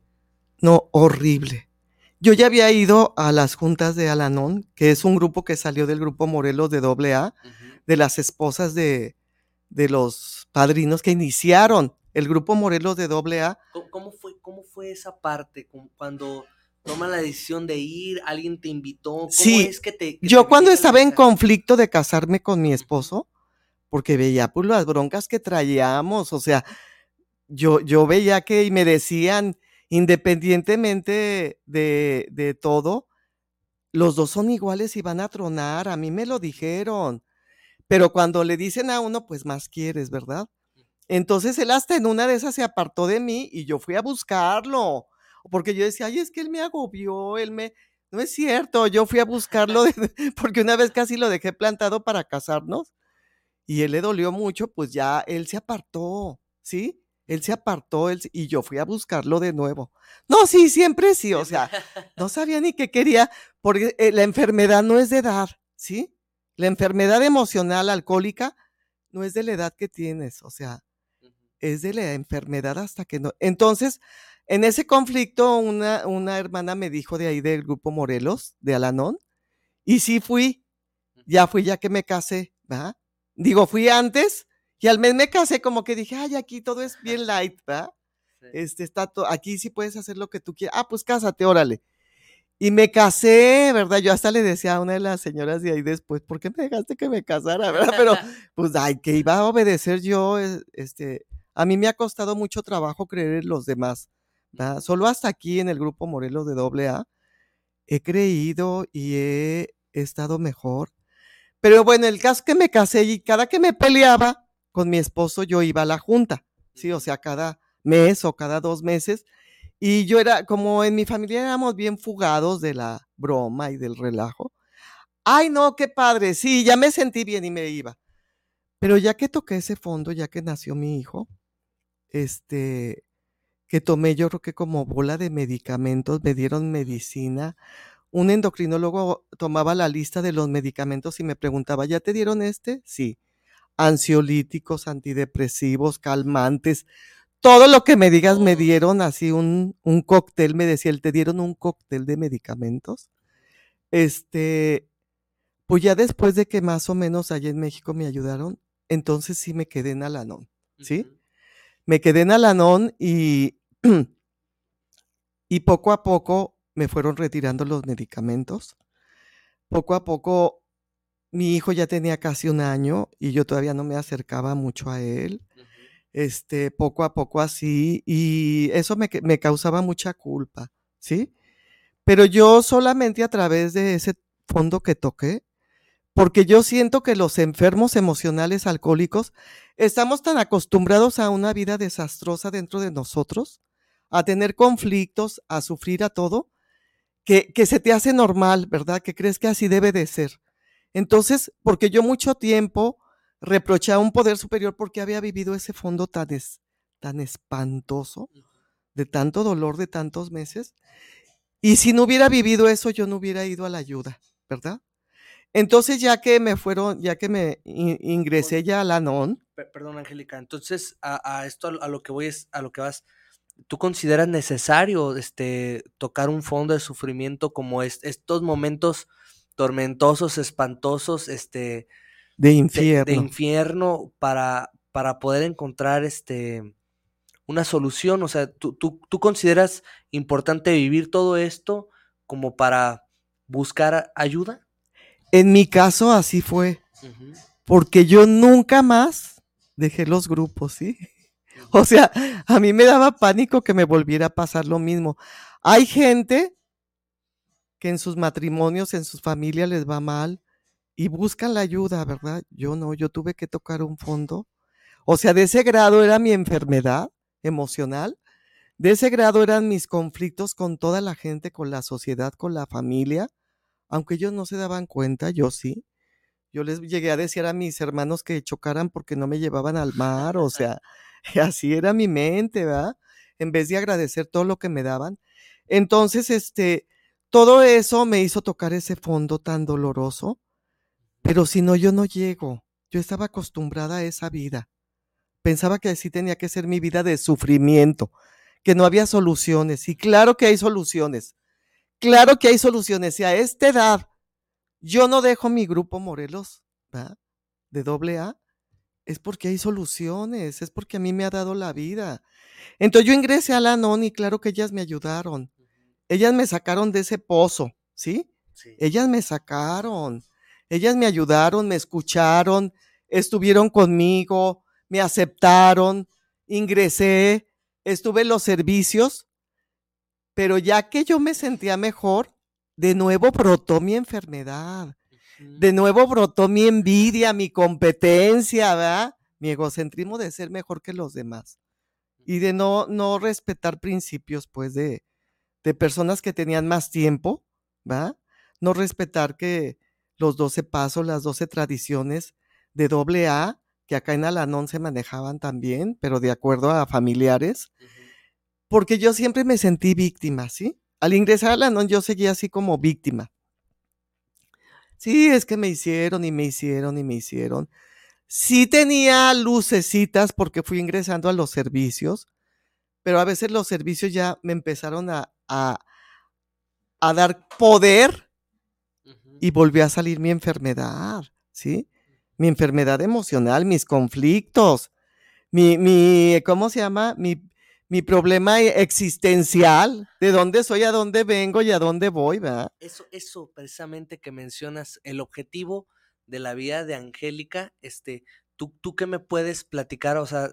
No, horrible. Yo ya había ido a las juntas de Alanón, que es un grupo que salió del grupo Morelos de AA, de las esposas de, de, los padrinos que iniciaron el grupo Morelos de AA. ¿Cómo, fue, ¿Cómo fue esa parte? Cuando toman la decisión de ir, alguien te invitó. ¿Cómo sí, es que te, yo cuando estaba en conflicto de casarme con mi esposo, porque veía pues las broncas que traíamos, o sea, yo, yo veía que me decían, independientemente de, de todo, los dos son iguales y van a tronar, a mí me lo dijeron. Pero cuando le dicen a uno, pues más quieres, ¿verdad? Entonces él hasta en una de esas se apartó de mí y yo fui a buscarlo, porque yo decía, ay, es que él me agobió, él me... No es cierto, yo fui a buscarlo [LAUGHS] porque una vez casi lo dejé plantado para casarnos y él le dolió mucho, pues ya él se apartó, ¿sí? Él se apartó él, y yo fui a buscarlo de nuevo. No, sí, siempre sí, o sea, no [LAUGHS] sabía ni qué quería, porque eh, la enfermedad no es de edad, ¿sí? La enfermedad emocional alcohólica no es de la edad que tienes, o sea, es de la enfermedad hasta que no. Entonces, en ese conflicto, una, una hermana me dijo de ahí del grupo Morelos, de Alanón, y sí fui, ya fui ya que me casé, ¿verdad? Digo, fui antes, y al mes me casé como que dije, ay, aquí todo es bien light, ¿verdad? Este está todo, aquí sí puedes hacer lo que tú quieras. Ah, pues cásate, órale. Y me casé, ¿verdad? Yo hasta le decía a una de las señoras de ahí después, ¿por qué me dejaste que me casara, verdad? Pero, [LAUGHS] pues, ay, que iba a obedecer yo, este, a mí me ha costado mucho trabajo creer en los demás, ¿verdad? Solo hasta aquí en el grupo Morelos de AA he creído y he estado mejor. Pero bueno, el caso que me casé y cada que me peleaba, con mi esposo yo iba a la junta, sí, o sea, cada mes o cada dos meses. Y yo era, como en mi familia éramos bien fugados de la broma y del relajo. Ay, no, qué padre, sí, ya me sentí bien y me iba. Pero ya que toqué ese fondo, ya que nació mi hijo, este, que tomé yo creo que como bola de medicamentos, me dieron medicina. Un endocrinólogo tomaba la lista de los medicamentos y me preguntaba, ¿ya te dieron este? Sí ansiolíticos, antidepresivos, calmantes, todo lo que me digas me dieron así un, un cóctel, me decía él, te dieron un cóctel de medicamentos. Este, pues ya después de que más o menos allá en México me ayudaron, entonces sí me quedé en Alanón, ¿sí? Me quedé en Alanón y, y poco a poco me fueron retirando los medicamentos. Poco a poco mi hijo ya tenía casi un año y yo todavía no me acercaba mucho a él. Este, poco a poco así, y eso me, me causaba mucha culpa, ¿sí? Pero yo solamente a través de ese fondo que toqué, porque yo siento que los enfermos emocionales alcohólicos estamos tan acostumbrados a una vida desastrosa dentro de nosotros, a tener conflictos, a sufrir a todo, que, que se te hace normal, ¿verdad? Que crees que así debe de ser. Entonces, porque yo mucho tiempo reproché a un poder superior porque había vivido ese fondo tan, tan espantoso, de tanto dolor de tantos meses. Y si no hubiera vivido eso, yo no hubiera ido a la ayuda, ¿verdad? Entonces, ya que me fueron, ya que me ingresé ya a la NON. Perdón, Angélica. Entonces, a, esto a lo que voy es, a lo que vas, ¿tú consideras necesario este, tocar un fondo de sufrimiento como estos momentos tormentosos, espantosos, este... De infierno. De, infierno para, para poder encontrar este una solución. O sea, ¿tú, tú, consideras importante vivir todo esto como para buscar ayuda? En mi caso así fue. Porque yo nunca más dejé los grupos, ¿sí? [LAUGHS] O sea, a mí me daba pánico que me volviera a pasar lo mismo. Hay gente que en sus matrimonios, en sus familias les va mal y buscan la ayuda, ¿verdad? Yo no, yo tuve que tocar un fondo. O sea, de ese grado era mi enfermedad emocional, de ese grado eran mis conflictos con toda la gente, con la sociedad, con la familia, aunque ellos no se daban cuenta, yo sí. Yo les llegué a decir a mis hermanos que chocaran porque no me llevaban al mar, o sea, [LAUGHS] así era mi mente, ¿verdad? En vez de agradecer todo lo que me daban. Entonces, este, todo eso me hizo tocar ese fondo tan doloroso, pero si no, yo no llego. Yo estaba acostumbrada a esa vida. Pensaba que así tenía que ser mi vida de sufrimiento, que no había soluciones. Y claro que hay soluciones. Claro que hay soluciones. Y a esta edad, yo no dejo mi grupo Morelos, ¿verdad? De doble A. Es porque hay soluciones, es porque a mí me ha dado la vida. Entonces yo ingresé a la NON y claro que ellas me ayudaron. Ellas me sacaron de ese pozo, ¿sí? Sí. Ellas me sacaron. Ellas me ayudaron, me escucharon, estuvieron conmigo, me aceptaron, ingresé, estuve en los servicios, pero ya que yo me sentía mejor, de nuevo brotó mi enfermedad, de nuevo brotó mi envidia, mi competencia, ¿verdad? Mi egocentrismo de ser mejor que los demás y de no, no respetar principios, pues, de, de personas que tenían más tiempo, ¿va? No respetar que los 12 pasos, las 12 tradiciones de doble A, que acá en Alanón se manejaban también, pero de acuerdo a familiares, porque yo siempre me sentí víctima, ¿sí? Al ingresar a Alanón yo seguía así como víctima. Sí, es que me hicieron y me hicieron y me hicieron. Sí tenía lucecitas porque fui ingresando a los servicios, pero a veces los servicios ya me empezaron a, a, a dar poder y volvió a salir mi enfermedad, ¿sí? Mi enfermedad emocional, mis conflictos, mi, mi ¿cómo se llama? Mi, mi problema existencial, de dónde soy, a dónde vengo y a dónde voy, ¿verdad? Eso, eso precisamente que mencionas, el objetivo de la vida de Angélica, este, ¿tú, tú qué me puedes platicar? O sea,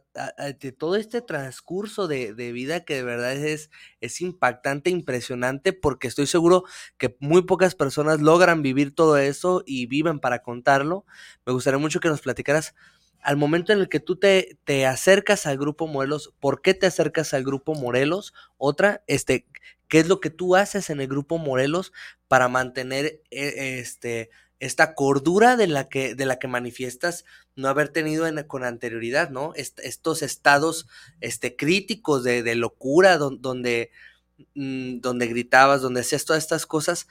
de todo este transcurso de, de vida que de verdad es, es impactante, impresionante, porque estoy seguro que muy pocas personas logran vivir todo eso y viven para contarlo. Me gustaría mucho que nos platicaras al momento en el que tú te, te acercas al grupo Morelos, ¿por qué te acercas al grupo Morelos? Otra, este, ¿qué es lo que tú haces en el grupo Morelos para mantener eh, este, esta cordura de la que, de la que manifiestas no haber tenido en- con anterioridad, ¿no? Est- estos estados este, críticos de, de locura don- donde, mm, donde gritabas, donde hacías todas estas cosas,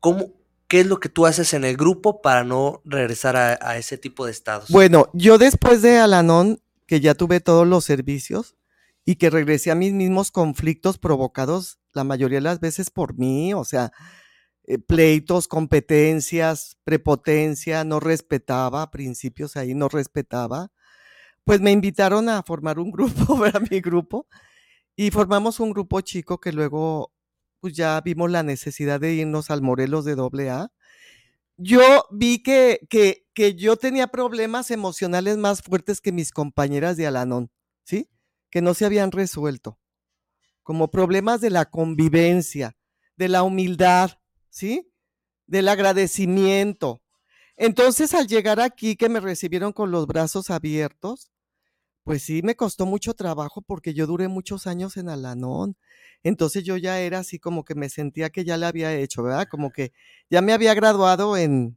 ¿cómo, ¿qué es lo que tú haces en el grupo para no regresar a, a ese tipo de estados? Bueno, yo después de Alanón, que ya tuve todos los servicios y que regresé a mis mismos conflictos provocados la mayoría de las veces por mí, o sea, eh, pleitos, competencias, prepotencia, no respetaba, principios ahí no respetaba, pues me invitaron a formar un grupo, [LAUGHS] ¿verdad? Mi grupo, y formamos un grupo chico que luego, pues ya vimos la necesidad de irnos al Morelos de doble A. Yo vi que, que, que yo tenía problemas emocionales más fuertes que mis compañeras de Alanón, ¿sí? Que no se habían resuelto, como problemas de la convivencia, de la humildad, ¿sí? Del agradecimiento. Entonces, al llegar aquí, que me recibieron con los brazos abiertos, pues sí, me costó mucho trabajo porque yo duré muchos años en Alanón. Entonces yo ya era así como que me sentía que ya le había hecho, ¿verdad? Como que ya me había graduado en...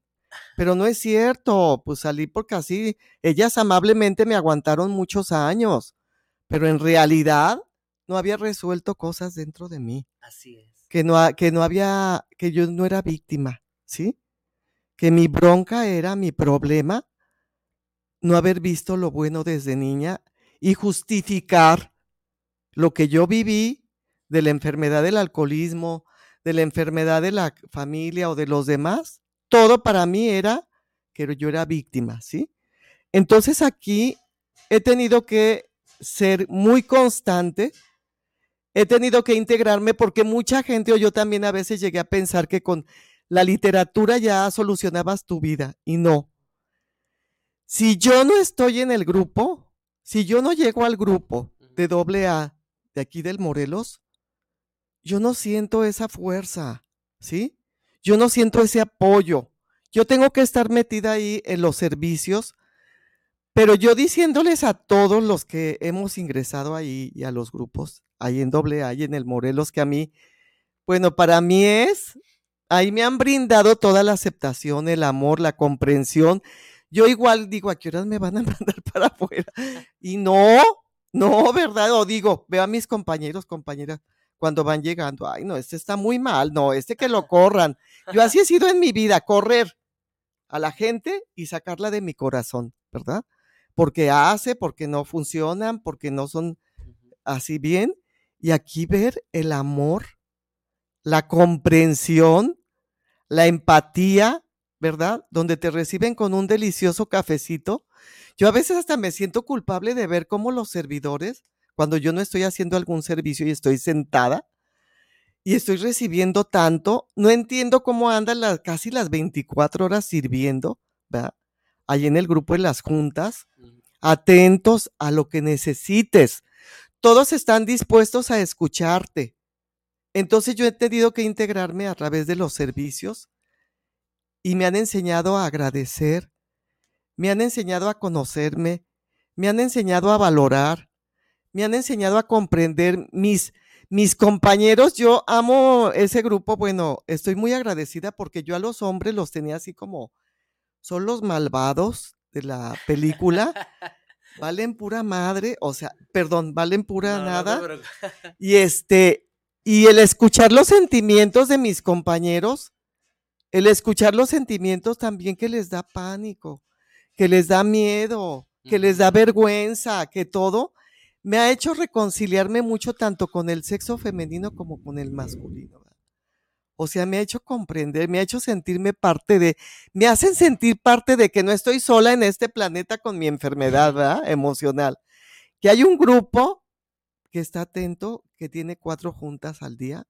Pero no es cierto, pues salí porque así, ellas amablemente me aguantaron muchos años, pero en realidad no había resuelto cosas dentro de mí Así es. que no, que no había, que yo no era víctima, ¿sí? Que mi bronca era mi problema, no haber visto lo bueno desde niña y justificar lo que yo viví de la enfermedad del alcoholismo, de la enfermedad de la familia o de los demás. Todo para mí era que yo era víctima, ¿sí? Entonces aquí he tenido que ser muy constante he tenido que integrarme porque mucha gente o yo también a veces llegué a pensar que con la literatura ya solucionabas tu vida y no. Si yo no estoy en el grupo, si yo no llego al grupo de doble A de aquí del Morelos, yo no siento esa fuerza, ¿sí? Yo no siento ese apoyo. Yo tengo que estar metida ahí en los servicios, pero yo diciéndoles a todos los que hemos ingresado ahí y a los grupos, ahí en doble A y en el Morelos, que a mí, bueno, para mí es ahí me han brindado toda la aceptación, el amor, la comprensión. Yo igual digo, ¿a qué horas me van a [LAUGHS] mandar para afuera? Y no, no, ¿verdad? O digo, veo a mis compañeros, compañeras, cuando van llegando, ay, no, este está muy mal, no, este que lo corran. Yo así he sido en mi vida, correr a la gente y sacarla de mi corazón, ¿verdad? Porque hace, porque no funcionan, porque no son así bien. Y aquí ver el amor, la comprensión, la empatía, ¿verdad? Donde te reciben con un delicioso cafecito. Yo a veces hasta me siento culpable de ver cómo los servidores, cuando yo no estoy haciendo algún servicio y estoy sentada y estoy recibiendo tanto, no entiendo cómo andan las, casi las 24 horas sirviendo, ¿verdad? Ahí en el grupo de las juntas, atentos a lo que necesites. Todos están dispuestos a escucharte. Entonces yo he tenido que integrarme a través de los servicios y me han enseñado a agradecer, me han enseñado a conocerme, me han enseñado a valorar, me han enseñado a comprender mis, mis compañeros. Yo amo ese grupo, bueno, estoy muy agradecida porque yo a los hombres los tenía así como, son los malvados de la película. Valen pura madre, o sea, perdón, valen pura nada. [LAUGHS] y este, y el escuchar los sentimientos de mis compañeros, el escuchar los sentimientos también que les da pánico, que les da miedo, que les da vergüenza, que todo, me ha hecho reconciliarme mucho tanto con el sexo femenino como con el masculino. O sea, me ha hecho comprender, me ha hecho sentirme parte de, me hacen sentir parte de que no estoy sola en este planeta con mi enfermedad emocional. Que hay un grupo que está atento, que tiene cuatro juntas al día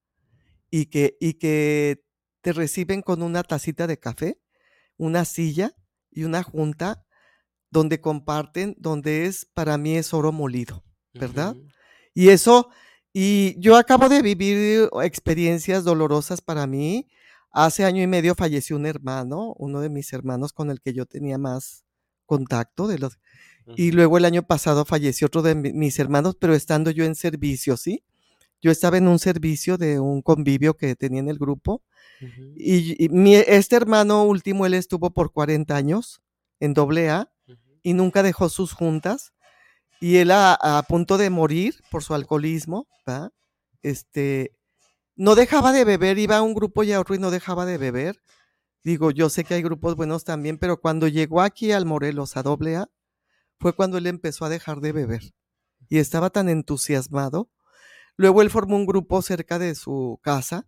y que, y que te reciben con una tacita de café, una silla y una junta donde comparten, donde es, para mí es oro molido, ¿verdad? Y eso, y yo acabo de vivir experiencias dolorosas para mí. Hace año y medio falleció un hermano, uno de mis hermanos con el que yo tenía más contacto de los y luego el año pasado falleció otro de mis hermanos, pero estando yo en servicio, ¿sí? Yo estaba en un servicio de un convivio que tenía en el grupo y, este hermano último, él estuvo por 40 años en doble A y nunca dejó sus juntas. Y él a, punto de morir por su alcoholismo, Este, no dejaba de beber, iba a un grupo y a otro y no dejaba de beber. Digo, yo sé que hay grupos buenos también, pero cuando llegó aquí al Morelos a doble A, fue cuando él empezó a dejar de beber. Y estaba tan entusiasmado. Luego él formó un grupo cerca de su casa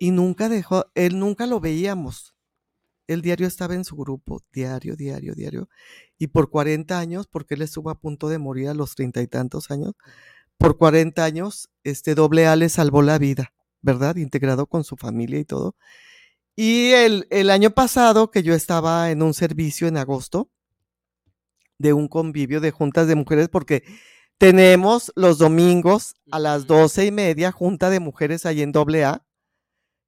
y nunca dejó, él nunca lo veíamos. El diario estaba en su grupo, diario, diario, diario. Y por 40 años, porque él estuvo a punto de morir a los treinta y tantos años, por 40 años, este doble A le salvó la vida, ¿verdad? Integrado con su familia y todo. Y el, el año pasado, que yo estaba en un servicio en agosto, de un convivio de juntas de mujeres, porque tenemos los domingos a las doce y media junta de mujeres ahí en doble A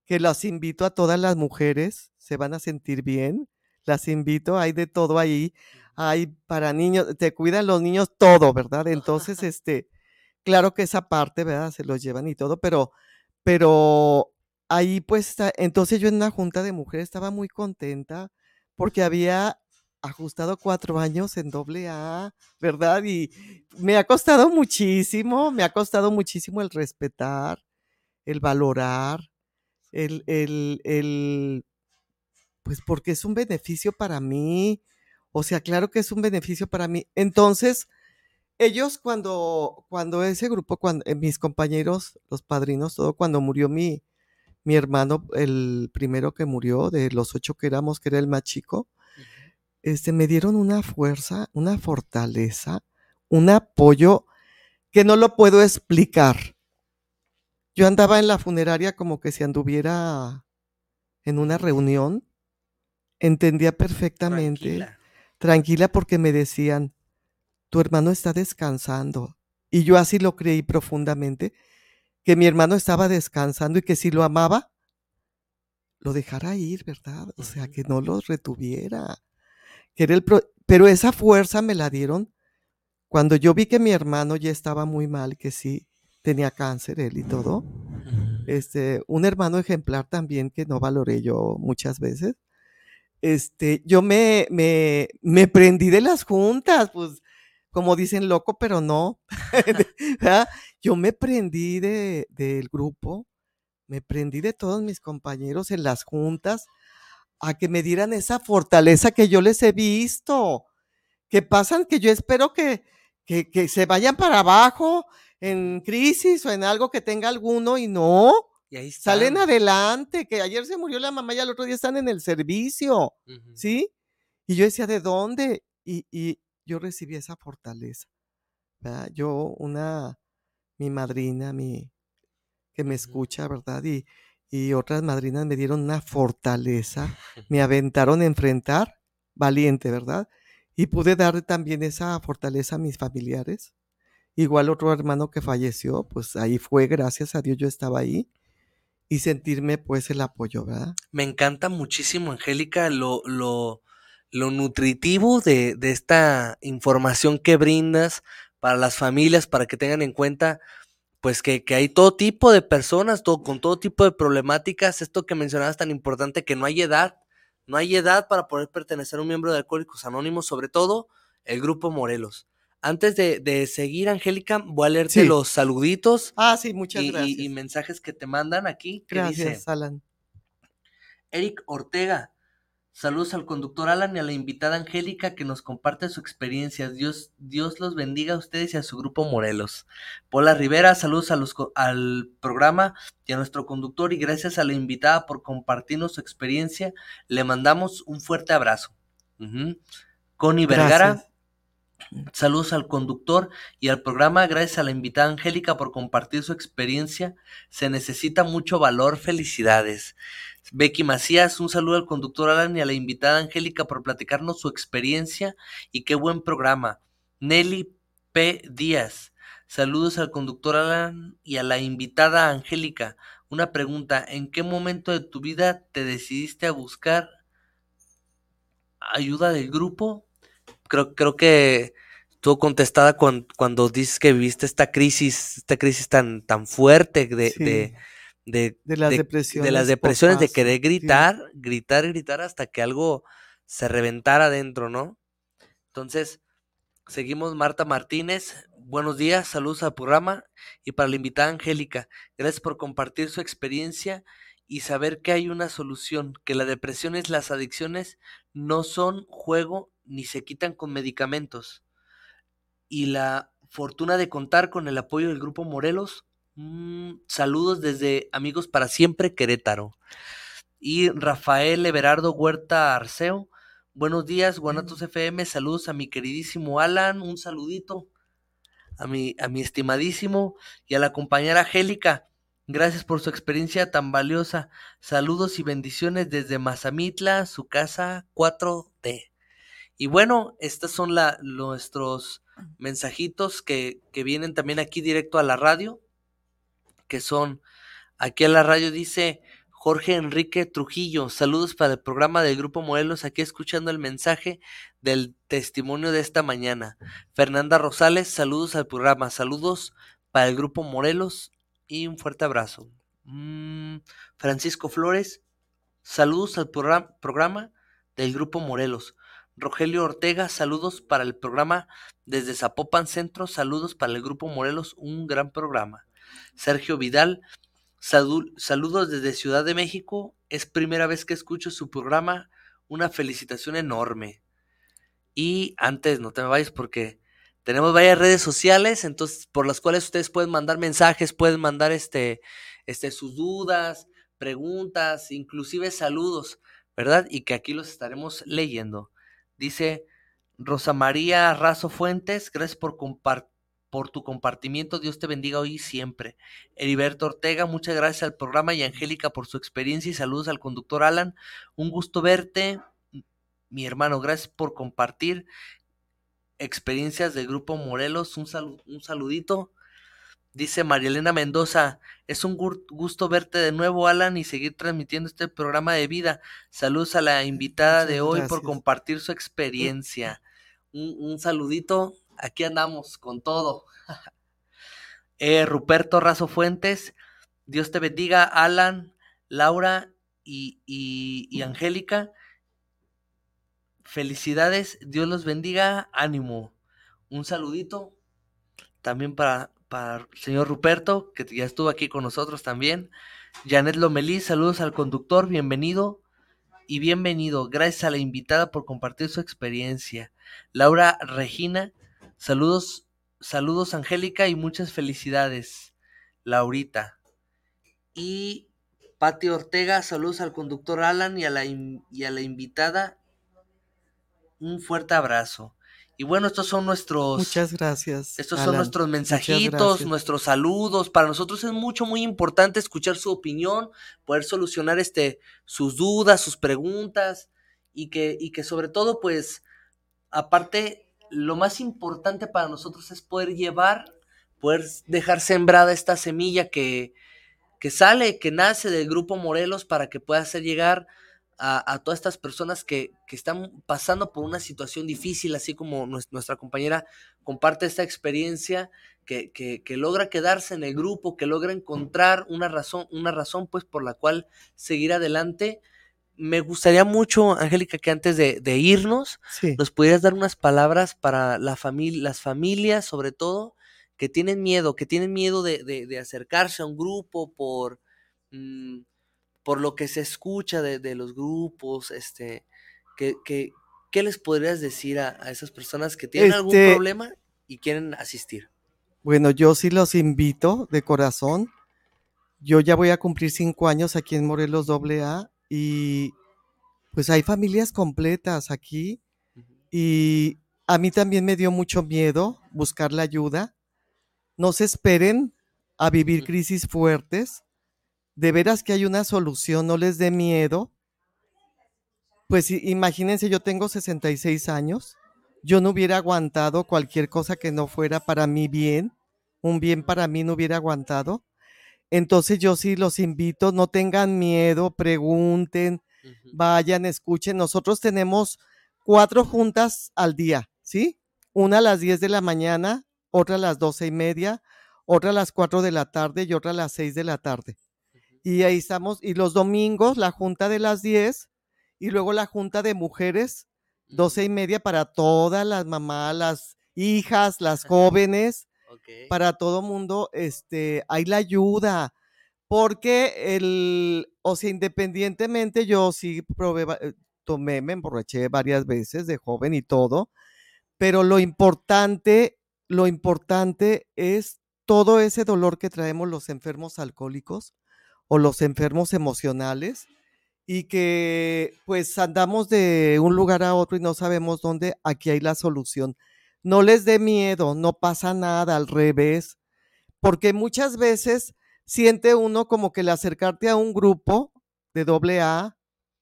que las invito a todas las mujeres, se van a sentir bien, las invito, hay de todo ahí, hay para niños, te cuidan los niños todo, ¿verdad? Entonces, [LAUGHS] este, claro que esa parte, ¿verdad? Se los llevan y todo, pero, pero ahí pues, entonces yo en una junta de mujeres estaba muy contenta porque había ajustado cuatro años en doble A, ¿verdad? Y me ha costado muchísimo, me ha costado muchísimo el respetar, el valorar, el, el, el, pues porque es un beneficio para mí. O sea, claro que es un beneficio para mí. Entonces, ellos cuando, cuando ese grupo, cuando eh, mis compañeros, los padrinos, todo, cuando murió mi, mi hermano, el primero que murió de los ocho que éramos, que era el más chico, este, me dieron una fuerza, una fortaleza, un apoyo que no lo puedo explicar. Yo andaba en la funeraria como que si anduviera en una reunión. Entendía perfectamente. Tranquila. porque me decían, tu hermano está descansando. Y yo así lo creí profundamente, que mi hermano estaba descansando y que si lo amaba, lo dejara ir, ¿verdad? O sea, que no lo retuviera. Que era el Pero esa fuerza me la dieron cuando yo vi que mi hermano ya estaba muy mal, que sí, tenía cáncer él y todo. este, un hermano ejemplar también que no valoré yo muchas veces. Este, yo me, me, me prendí de las juntas, pues como dicen loco, pero no. [LAUGHS] yo me prendí de, del grupo, me prendí de todos mis compañeros en las juntas a que me dieran esa fortaleza que yo les he visto, que pasan, que yo espero que, que, que se vayan para abajo en crisis o en algo que tenga alguno y no. Y ahí Salen adelante, que ayer se murió la mamá y al otro día están en el servicio. ¿sí? Y yo decía, ¿de dónde? Y, y yo recibí esa fortaleza. ¿verdad? Yo, una, mi madrina, mi, que me escucha, ¿verdad? Y, y otras madrinas me dieron una fortaleza, [LAUGHS] me aventaron a enfrentar, valiente, ¿verdad? Y pude dar también esa fortaleza a mis familiares. Igual otro hermano que falleció, pues ahí fue, gracias a Dios yo estaba ahí y sentirme pues el apoyo, ¿verdad? Me encanta muchísimo, Angélica, lo, lo, lo nutritivo de, de esta información que brindas para las familias, para que tengan en cuenta pues que, que hay todo tipo de personas, todo, con todo tipo de problemáticas. Esto que mencionabas tan importante, que no hay edad, no hay edad para poder pertenecer a un miembro de Alcohólicos Anónimos, sobre todo el grupo Morelos. Antes de, de seguir, Angélica, voy a leerte Sí. los saluditos Ah, sí, muchas y, gracias. y mensajes que te mandan aquí. Que gracias, dice, Alan. Eric Ortega. Saludos al conductor Alan y a la invitada Angélica que nos comparte su experiencia. Dios, Dios los bendiga a ustedes y a su grupo Morelos. Paula Rivera, saludos a los, al programa y a nuestro conductor y gracias a la invitada por compartirnos su experiencia. Le mandamos un fuerte abrazo. Ujú. Connie Vergara. Saludos al conductor y al programa. Gracias a la invitada Angélica por compartir su experiencia. Se necesita mucho valor. Felicidades. Becky Macías, un saludo al conductor Alan y a la invitada Angélica por platicarnos su experiencia y qué buen programa. Nelly P. Díaz, saludos al conductor Alan y a la invitada Angélica. Una pregunta, ¿en qué momento de tu vida te decidiste a buscar ayuda del grupo? Creo, creo que estuvo contestada cuan- cuando dices que viviste esta crisis, esta crisis tan, tan fuerte de, Sí, de, de, de las de- depresiones. de las depresiones, de querer sí. gritar, gritar, gritar hasta que algo se reventara adentro, ¿no? Entonces, seguimos Marta Martínez. Buenos días, saludos al programa y para la invitada Angélica. Gracias por compartir su experiencia y saber que hay una solución, que la depresión y las adicciones no son juego ni se quitan con medicamentos. Y la fortuna de contar con el apoyo del Grupo Morelos. mm, saludos desde Amigos para Siempre, Querétaro. Y Rafael Everardo Huerta Arceo. Buenos días, Guanatos FM. Saludos a mi queridísimo Alan. Un saludito a mi, a mi estimadísimo y a la compañera Angélica. Gracias por su experiencia tan valiosa. Saludos y bendiciones desde Mazamitla, su casa 4D. Y bueno, estos son nuestros mensajitos que, vienen también aquí directo a la radio, que son, aquí a la radio dice Jorge Enrique Trujillo, saludos para el programa del Grupo Morelos, aquí escuchando el mensaje del testimonio de esta mañana. Fernanda Rosales, saludos al programa, saludos para el Grupo Morelos y un fuerte abrazo. Mm, Francisco Flores, saludos al progra- programa del Grupo Morelos. Rogelio Ortega, saludos para el programa desde Zapopan Centro, saludos para el Grupo Morelos, un gran programa. Sergio Vidal, saludos desde Ciudad de México, es primera vez que escucho su programa, una felicitación enorme. Y antes, no te me vayas porque tenemos varias redes sociales, entonces por las cuales ustedes pueden mandar mensajes, pueden mandar este, este, sus dudas, preguntas, inclusive saludos, ¿verdad? Y que aquí los estaremos leyendo. Dice Rosa María Razo Fuentes, gracias por, por tu compartimiento, Dios te bendiga hoy y siempre. Heriberto Ortega, muchas gracias al programa y Angélica por su experiencia y saludos al conductor Alan. Un gusto verte, mi hermano, gracias por compartir experiencias del grupo Morelos. Un, salu- un saludito. Dice Marielena Mendoza, es un gusto verte de nuevo, Alan, y seguir transmitiendo este programa de vida. Saludos a la invitada Muchas de hoy por compartir su experiencia. Un, un saludito, aquí andamos con todo. [LAUGHS] Eh, Ruperto Razo Fuentes, Dios te bendiga, Alan, Laura y, y Angélica. Felicidades, Dios los bendiga, ánimo. Un saludito también para, para el señor Ruperto, que ya estuvo aquí con nosotros también. Janet Lomelí, saludos al conductor, bienvenido y bienvenido. Gracias a la invitada por compartir su experiencia. Laura Regina, saludos, saludos Angélica y muchas felicidades. Laurita. Y Pati Ortega, saludos al conductor Alan y a la, y a la invitada. Un fuerte abrazo. Y bueno, estos son nuestros. Muchas gracias. Estos son nuestros mensajitos, nuestros saludos. Para nosotros es mucho, muy importante escuchar su opinión, poder solucionar este, sus dudas, sus preguntas. Y que, y que sobre todo, pues, aparte, lo más importante para nosotros es poder llevar, poder dejar sembrada esta semilla que, que sale, que nace del grupo Morelos para que pueda hacer llegar a, todas estas personas que, están pasando por una situación difícil, así como nuestra compañera comparte esta experiencia, que, que, logra quedarse en el grupo, que logra encontrar una razón, una razón pues por la cual seguir adelante. Me gustaría mucho, Angélica, que antes de, irnos, nos pudieras dar unas palabras para la familia, las familias, sobre todo, que tienen miedo, que tienen miedo de, acercarse a un grupo por... Mm, por lo que se escucha de, los grupos, este, que, ¿qué les podrías decir a, esas personas que tienen algún este problema y quieren asistir? Bueno, yo sí los invito de corazón. Yo ya voy a cumplir cinco años aquí en Morelos AA y pues hay familias completas aquí y a mí también me dio mucho miedo buscar la ayuda. No se esperen a vivir crisis fuertes de veras que hay una solución, no les dé miedo. Pues imagínense, yo tengo 66 años, yo no hubiera aguantado cualquier cosa que no fuera para mí bien, un bien para mí no hubiera aguantado. Entonces yo sí los invito, no tengan miedo, pregunten, vayan, escuchen. Nosotros tenemos cuatro juntas al día, ¿sí? Una a las 10 de la mañana, otra a las doce y media, otra a las 4 de la tarde y otra a las 6 de la tarde. Y ahí estamos, y los domingos la junta de las 10 y luego la junta de mujeres, doce y media para todas las mamás, las hijas, las jóvenes, para todo mundo, este, hay la ayuda, porque el, o sea, independientemente yo sí probé, eh, tomé, me emborraché varias veces de joven y todo, pero lo importante, lo importante es todo ese dolor que traemos los enfermos alcohólicos, o los enfermos emocionales y que pues andamos de un lugar a otro y no sabemos dónde, aquí hay la solución. No les dé miedo, no pasa nada, al revés, porque muchas veces siente uno como que el acercarte a un grupo de doble A,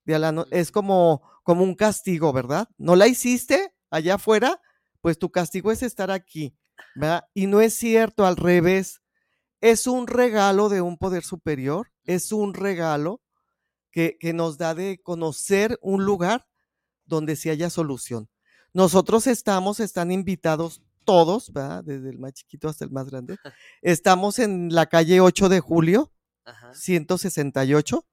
de es como, como un castigo, ¿verdad? ¿No la hiciste allá afuera? Pues tu castigo es estar aquí, ¿verdad? Y no es cierto, al revés es un regalo de un poder superior, es un regalo que, nos da de conocer un lugar donde sí haya solución. Nosotros estamos, están invitados todos, ¿verdad? desde el más chiquito hasta el más grande. [LAUGHS] Estamos en la calle 8 de julio, 168,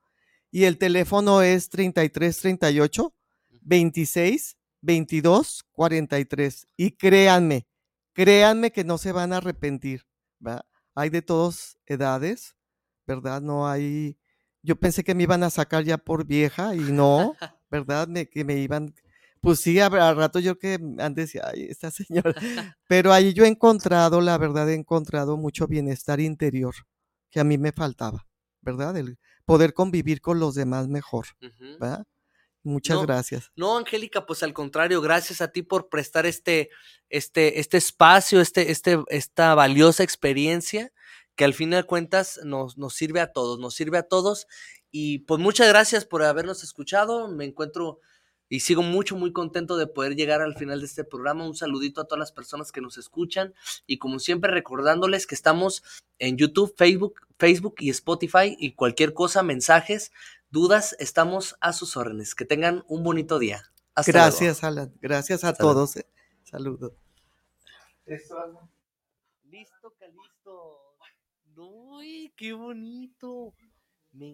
y el teléfono es 3338 26 22 43. Y créanme, créanme que no se van a arrepentir. ¿verdad? Hay de todas edades, ¿verdad? No hay, yo pensé que me iban a sacar ya por vieja y no, [LAUGHS] ¿verdad? que me iban, pues sí, a, rato yo que antes decía, ay, esta señora, [LAUGHS] pero ahí yo he encontrado, la verdad, he encontrado mucho bienestar interior que a mí me faltaba, ¿verdad? El poder convivir con los demás mejor, ¿verdad? Muchas gracias. No, Angélica, pues al contrario, gracias a ti por prestar este, este, este espacio, este, este, esta valiosa experiencia que al fin de cuentas nos, nos sirve a todos, nos sirve a todos. Y pues muchas gracias por habernos escuchado. Me encuentro y sigo mucho, muy contento de poder llegar al final de este programa. Un saludito a todas las personas que nos escuchan y como siempre recordándoles que estamos en YouTube, Facebook, Facebook y Spotify y cualquier cosa, mensajes, dudas, estamos a sus órdenes. Que tengan un bonito día. Hasta Gracias, Alan. Gracias a todos. Eh. Saludos. Listo, que listo. ¡Uy, qué bonito! Me